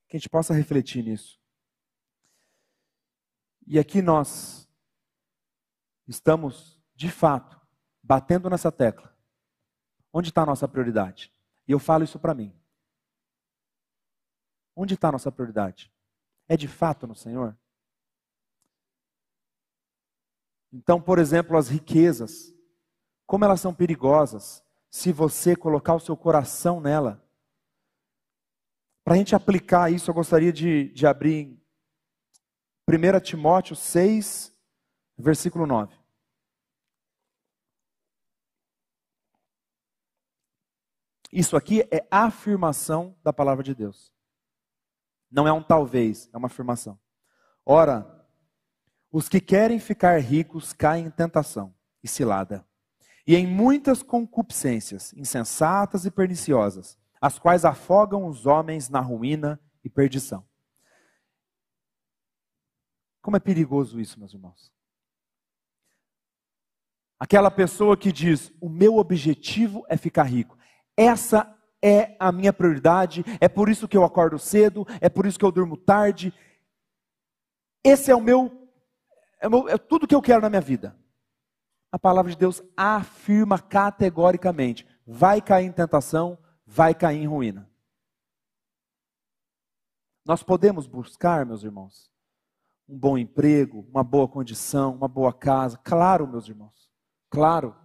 Que a gente possa refletir nisso. E aqui nós estamos, de fato, batendo nessa tecla. Onde está a nossa prioridade? E eu falo isso para mim. Onde está a nossa prioridade? É de fato no Senhor? Então, por exemplo, as riquezas, como elas são perigosas se você colocar o seu coração nela. Para a gente aplicar isso, eu gostaria de, de abrir em 1 Timóteo 6, versículo 9. Isso aqui é afirmação da palavra de Deus. Não é um talvez, é uma afirmação. Ora, os que querem ficar ricos caem em tentação e cilada, e em muitas concupiscências insensatas e perniciosas, as quais afogam os homens na ruína e perdição. Como é perigoso isso, meus irmãos. Aquela pessoa que diz: O meu objetivo é ficar rico. Essa é a minha prioridade, é por isso que eu acordo cedo, é por isso que eu durmo tarde. Esse é o meu, é, meu, é tudo que eu quero na minha vida. A palavra de Deus afirma categoricamente: vai cair em tentação, vai cair em ruína. Nós podemos buscar, meus irmãos, um bom emprego, uma boa condição, uma boa casa. Claro, meus irmãos. Claro.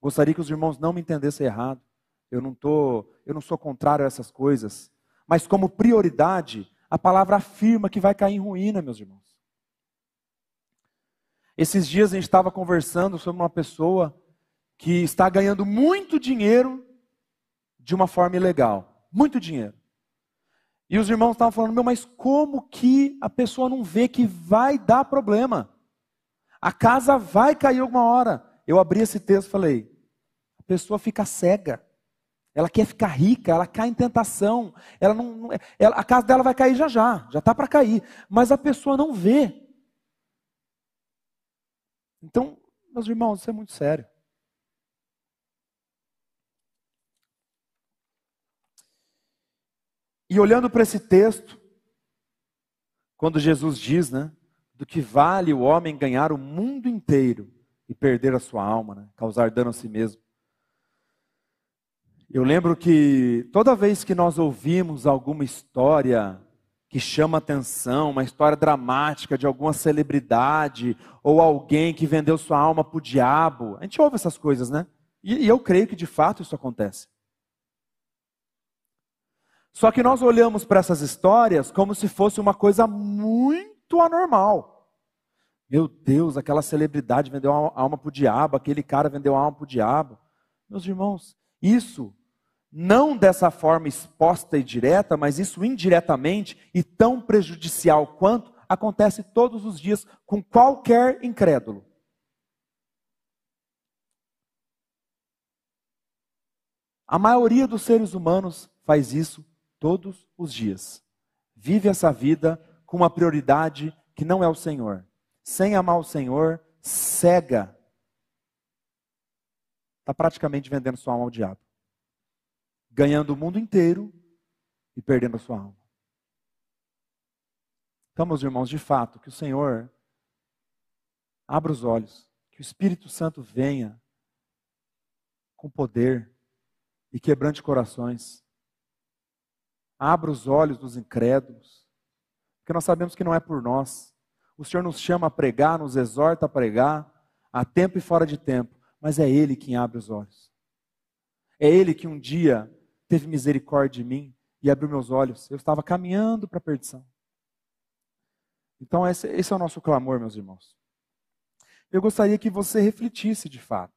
Gostaria que os irmãos não me entendessem errado. Eu não tô, eu não sou contrário a essas coisas, mas como prioridade, a palavra afirma que vai cair em ruína, meus irmãos. Esses dias a gente estava conversando sobre uma pessoa que está ganhando muito dinheiro de uma forma ilegal, muito dinheiro. E os irmãos estavam falando, meu, mas como que a pessoa não vê que vai dar problema? A casa vai cair alguma hora. Eu abri esse texto e falei, a pessoa fica cega. Ela quer ficar rica, ela cai em tentação. Ela não, ela, a casa dela vai cair já já, já está para cair. Mas a pessoa não vê. Então, meus irmãos, isso é muito sério. E olhando para esse texto, quando Jesus diz, né, do que vale o homem ganhar o mundo inteiro e perder a sua alma, né, causar dano a si mesmo. Eu lembro que toda vez que nós ouvimos alguma história que chama atenção, uma história dramática de alguma celebridade ou alguém que vendeu sua alma para o diabo, a gente ouve essas coisas, né? E, e eu creio que de fato isso acontece. Só que nós olhamos para essas histórias como se fosse uma coisa muito anormal. Meu Deus, aquela celebridade vendeu a alma para o diabo, aquele cara vendeu a alma para o diabo. Meus irmãos, isso, não dessa forma exposta e direta, mas isso indiretamente e tão prejudicial quanto, acontece todos os dias com qualquer incrédulo. A maioria dos seres humanos faz isso todos os dias. Vive essa vida com uma prioridade que não é o Senhor. Sem amar o Senhor, cega. Está praticamente vendendo sua alma ao diabo. Ganhando o mundo inteiro e perdendo a sua alma. Então, meus irmãos, de fato, que o Senhor abra os olhos, que o Espírito Santo venha com poder e quebrante corações Abra os olhos dos incrédulos, porque nós sabemos que não é por nós. O Senhor nos chama a pregar, nos exorta a pregar, a tempo e fora de tempo, mas é Ele quem abre os olhos. É Ele que um dia teve misericórdia de mim e abriu meus olhos. Eu estava caminhando para a perdição. Então, esse, esse é o nosso clamor, meus irmãos. Eu gostaria que você refletisse de fato.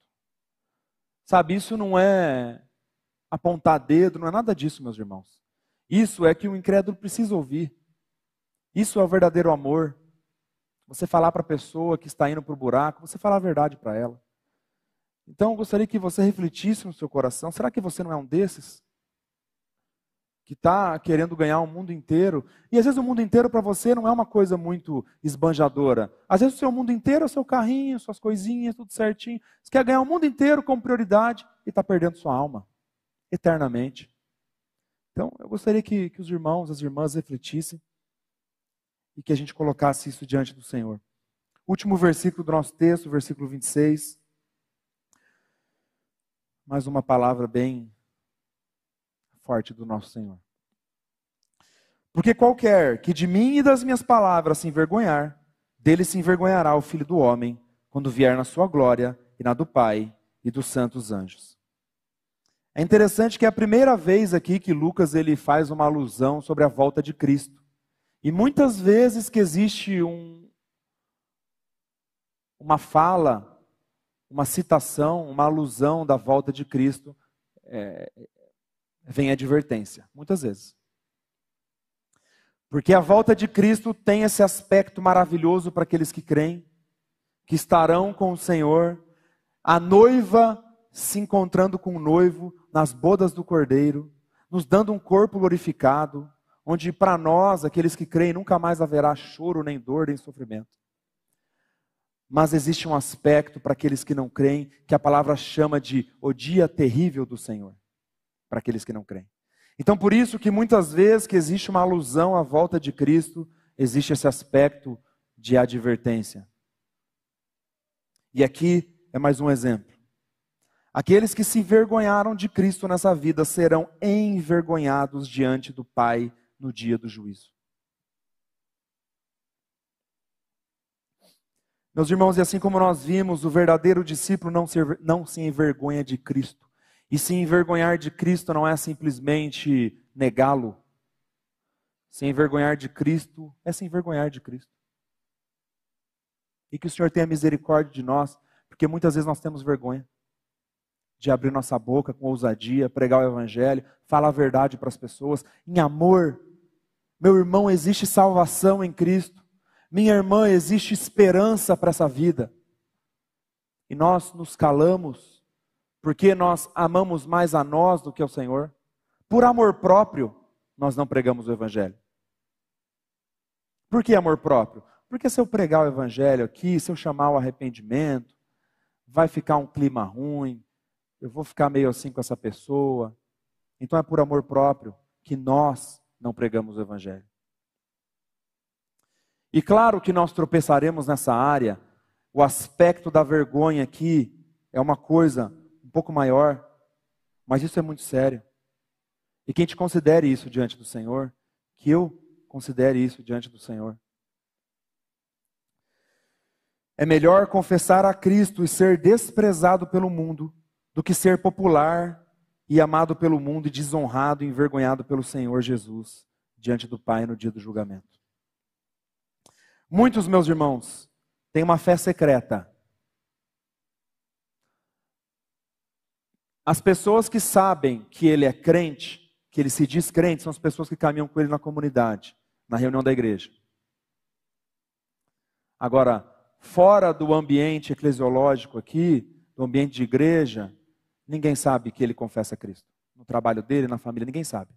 Sabe, isso não é apontar dedo, não é nada disso, meus irmãos. Isso é que o incrédulo precisa ouvir. Isso é o verdadeiro amor. Você falar para a pessoa que está indo para o buraco, você falar a verdade para ela. Então, eu gostaria que você refletisse no seu coração: será que você não é um desses? Que está querendo ganhar o mundo inteiro. E às vezes o mundo inteiro para você não é uma coisa muito esbanjadora. Às vezes o seu mundo inteiro é o seu carrinho, suas coisinhas, tudo certinho. Você quer ganhar o mundo inteiro como prioridade e está perdendo sua alma eternamente. Então, eu gostaria que, que os irmãos, as irmãs refletissem e que a gente colocasse isso diante do Senhor. Último versículo do nosso texto, versículo 26. Mais uma palavra bem forte do nosso Senhor. Porque qualquer que de mim e das minhas palavras se envergonhar, dele se envergonhará o filho do homem, quando vier na sua glória e na do Pai e dos santos anjos. É interessante que é a primeira vez aqui que Lucas ele faz uma alusão sobre a volta de Cristo. E muitas vezes que existe um, uma fala, uma citação, uma alusão da volta de Cristo, é, vem advertência. Muitas vezes. Porque a volta de Cristo tem esse aspecto maravilhoso para aqueles que creem, que estarão com o Senhor. A noiva se encontrando com o noivo nas bodas do Cordeiro, nos dando um corpo glorificado, onde para nós, aqueles que creem, nunca mais haverá choro, nem dor, nem sofrimento. Mas existe um aspecto para aqueles que não creem, que a palavra chama de o dia terrível do Senhor, para aqueles que não creem. Então, por isso que muitas vezes que existe uma alusão à volta de Cristo, existe esse aspecto de advertência. E aqui é mais um exemplo. Aqueles que se envergonharam de Cristo nessa vida serão envergonhados diante do Pai no dia do juízo. Meus irmãos, e assim como nós vimos, o verdadeiro discípulo não se, não se envergonha de Cristo. E se envergonhar de Cristo não é simplesmente negá-lo. Se envergonhar de Cristo é se envergonhar de Cristo. E que o Senhor tenha misericórdia de nós, porque muitas vezes nós temos vergonha de abrir nossa boca com ousadia, pregar o Evangelho, falar a verdade para as pessoas, em amor. Meu irmão, existe salvação em Cristo. Minha irmã, existe esperança para essa vida. E nós nos calamos porque nós amamos mais a nós do que ao Senhor. Por amor próprio, nós não pregamos o Evangelho. Por que amor próprio? Porque se eu pregar o Evangelho aqui, se eu chamar o arrependimento, vai ficar um clima ruim, eu vou ficar meio assim com essa pessoa. Então é por amor próprio que nós não pregamos o Evangelho. E claro que nós tropeçaremos nessa área, o aspecto da vergonha aqui é uma coisa pouco maior, mas isso é muito sério. E quem te considere isso diante do Senhor, que eu considere isso diante do Senhor. É melhor confessar a Cristo e ser desprezado pelo mundo do que ser popular e amado pelo mundo e desonrado e envergonhado pelo Senhor Jesus diante do Pai no dia do julgamento. Muitos, meus irmãos, têm uma fé secreta. As pessoas que sabem que ele é crente, que ele se diz crente, são as pessoas que caminham com ele na comunidade, na reunião da igreja. Agora, fora do ambiente eclesiológico aqui, do ambiente de igreja, Ninguém sabe que ele confessa Cristo. No trabalho dele, na família, ninguém sabe.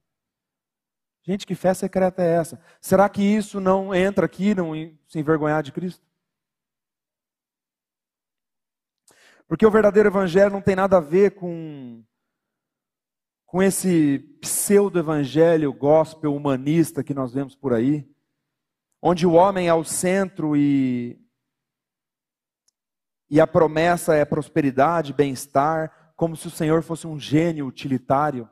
Gente, que fé secreta é essa? Será que isso não entra aqui, não se envergonhar de Cristo? Porque o verdadeiro evangelho não tem nada a ver com com esse pseudo-evangelho gospel humanista que nós vemos por aí, onde o homem é o centro e, e a promessa é prosperidade, bem-estar, como se o Senhor fosse um gênio utilitário.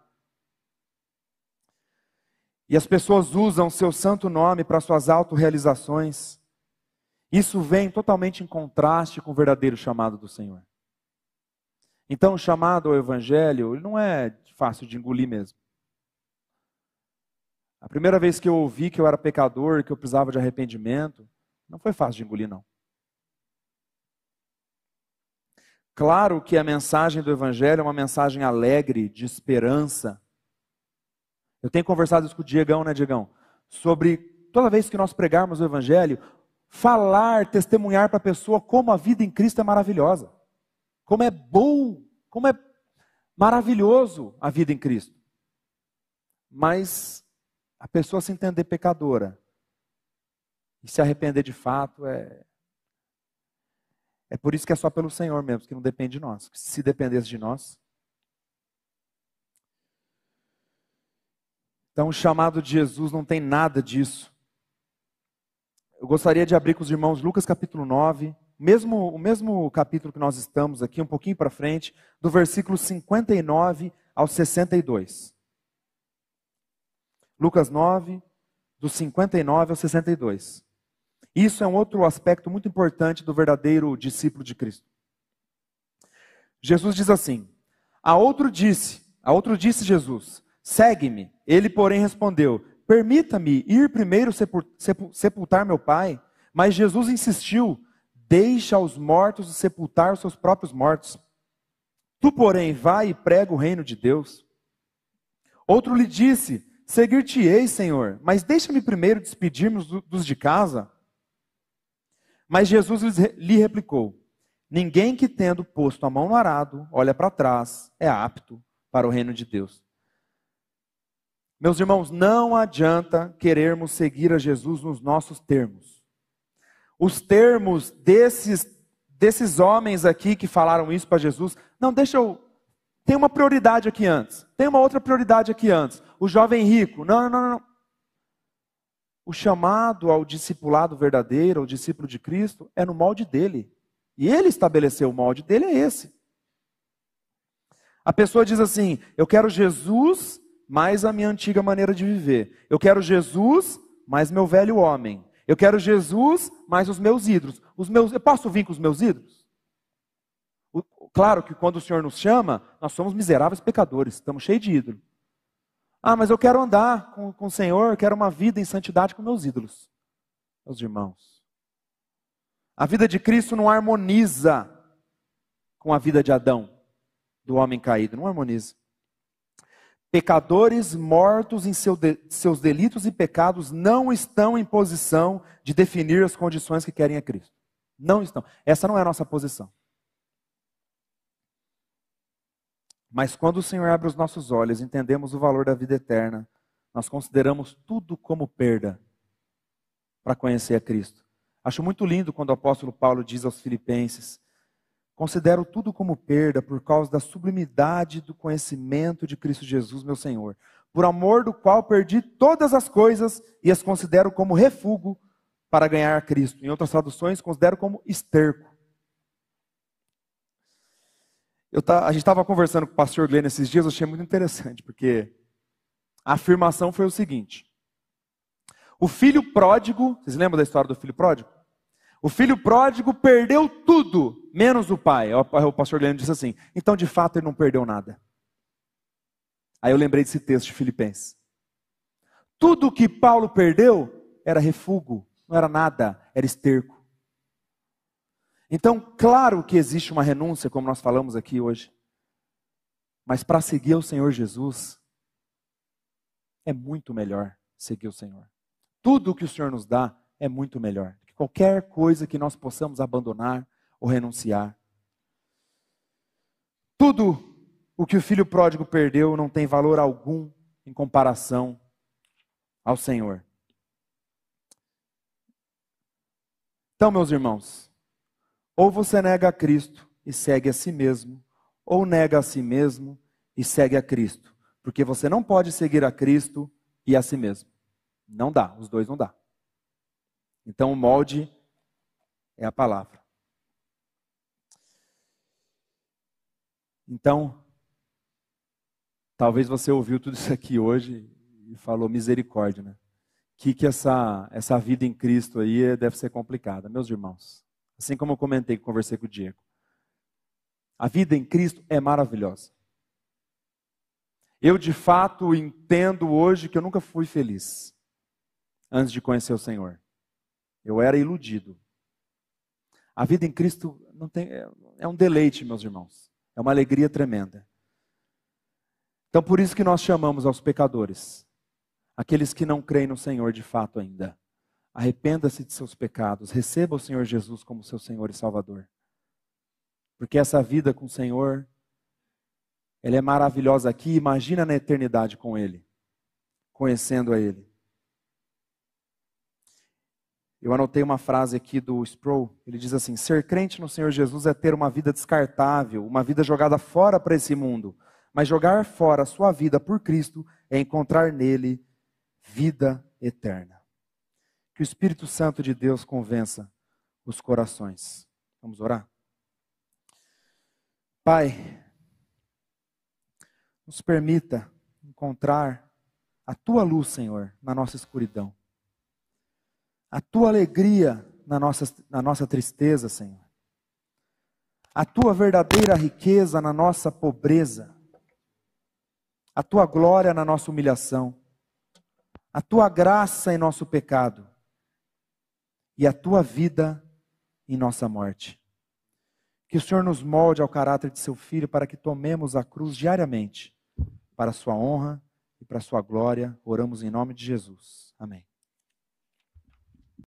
E as pessoas usam seu santo nome para suas autorrealizações. Isso vem totalmente em contraste com o verdadeiro chamado do Senhor. Então, o chamado ao Evangelho ele não é fácil de engolir mesmo. A primeira vez que eu ouvi que eu era pecador, que eu precisava de arrependimento, não foi fácil de engolir, não. Claro que a mensagem do Evangelho é uma mensagem alegre, de esperança. Eu tenho conversado isso com o Diegão, né, Diegão? Sobre toda vez que nós pregarmos o Evangelho, falar, testemunhar para a pessoa como a vida em Cristo é maravilhosa. Como é bom, como é maravilhoso a vida em Cristo. Mas a pessoa se entender pecadora e se arrepender de fato é, é por isso que é só pelo Senhor mesmo, que não depende de nós. Se dependesse de nós. Então, o chamado de Jesus não tem nada disso. Eu gostaria de abrir com os irmãos Lucas capítulo 9, mesmo, o mesmo capítulo que nós estamos aqui, um pouquinho para frente, do versículo 59 ao 62. Lucas 9, do 59 ao 62. Isso é um outro aspecto muito importante do verdadeiro discípulo de Cristo. Jesus diz assim: A outro disse, a outro disse Jesus: Segue-me. Ele, porém, respondeu: Permita-me ir primeiro sepultar meu pai. Mas Jesus insistiu: Deixa os mortos sepultar os seus próprios mortos. Tu, porém, vai e prega o reino de Deus. Outro lhe disse: Seguir-te-ei, Senhor, mas deixa-me primeiro despedir-me dos de casa. Mas Jesus lhe replicou: Ninguém que tendo posto a mão no arado, olha para trás, é apto para o reino de Deus. Meus irmãos, não adianta querermos seguir a Jesus nos nossos termos. Os termos desses, desses homens aqui que falaram isso para Jesus, não, deixa eu. Tem uma prioridade aqui antes. Tem uma outra prioridade aqui antes. O jovem rico. Não, não, não, não. O chamado ao discipulado verdadeiro, ao discípulo de Cristo, é no molde dele. E ele estabeleceu o molde dele, é esse. A pessoa diz assim: Eu quero Jesus mais a minha antiga maneira de viver. Eu quero Jesus mais meu velho homem. Eu quero Jesus mais os meus ídolos. Os meus, eu posso vir com os meus ídolos? O, claro que quando o Senhor nos chama, nós somos miseráveis pecadores, estamos cheios de ídolos. Ah, mas eu quero andar com, com o Senhor, quero uma vida em santidade com meus ídolos. Meus irmãos. A vida de Cristo não harmoniza com a vida de Adão, do homem caído, não harmoniza. Pecadores mortos em seu de, seus delitos e pecados não estão em posição de definir as condições que querem a Cristo. Não estão. Essa não é a nossa posição. Mas quando o Senhor abre os nossos olhos, entendemos o valor da vida eterna, nós consideramos tudo como perda para conhecer a Cristo. Acho muito lindo quando o apóstolo Paulo diz aos Filipenses: Considero tudo como perda por causa da sublimidade do conhecimento de Cristo Jesus, meu Senhor, por amor do qual perdi todas as coisas e as considero como refúgio para ganhar Cristo. Em outras traduções, considero como esterco Tá, a gente estava conversando com o pastor Glenn esses dias, eu achei muito interessante, porque a afirmação foi o seguinte: o filho pródigo, vocês lembram da história do filho pródigo? O filho pródigo perdeu tudo, menos o pai. O pastor Glenn disse assim: então de fato ele não perdeu nada. Aí eu lembrei desse texto de Filipenses. Tudo que Paulo perdeu era refúgio, não era nada, era esterco. Então, claro que existe uma renúncia, como nós falamos aqui hoje. Mas para seguir o Senhor Jesus, é muito melhor seguir o Senhor. Tudo o que o Senhor nos dá é muito melhor qualquer coisa que nós possamos abandonar ou renunciar. Tudo o que o filho pródigo perdeu não tem valor algum em comparação ao Senhor. Então, meus irmãos, ou você nega a Cristo e segue a si mesmo, ou nega a si mesmo e segue a Cristo. Porque você não pode seguir a Cristo e a si mesmo. Não dá, os dois não dá. Então o molde é a palavra. Então, talvez você ouviu tudo isso aqui hoje e falou misericórdia, né? Que que essa essa vida em Cristo aí deve ser complicada, meus irmãos. Assim como eu comentei, conversei com o Diego. A vida em Cristo é maravilhosa. Eu de fato entendo hoje que eu nunca fui feliz antes de conhecer o Senhor. Eu era iludido. A vida em Cristo não tem, é um deleite, meus irmãos. É uma alegria tremenda. Então, por isso que nós chamamos aos pecadores, aqueles que não creem no Senhor de fato ainda. Arrependa-se de seus pecados, receba o Senhor Jesus como seu Senhor e Salvador. Porque essa vida com o Senhor, ela é maravilhosa aqui, imagina na eternidade com Ele, conhecendo a Ele. Eu anotei uma frase aqui do Sproul, ele diz assim: ser crente no Senhor Jesus é ter uma vida descartável, uma vida jogada fora para esse mundo. Mas jogar fora a sua vida por Cristo é encontrar nele vida eterna. Que o Espírito Santo de Deus convença os corações. Vamos orar? Pai, nos permita encontrar a tua luz, Senhor, na nossa escuridão. A tua alegria na nossa, na nossa tristeza, Senhor. A tua verdadeira riqueza na nossa pobreza. A tua glória na nossa humilhação. A tua graça em nosso pecado. E a tua vida em nossa morte. Que o Senhor nos molde ao caráter de seu filho para que tomemos a cruz diariamente, para a sua honra e para a sua glória. Oramos em nome de Jesus. Amém.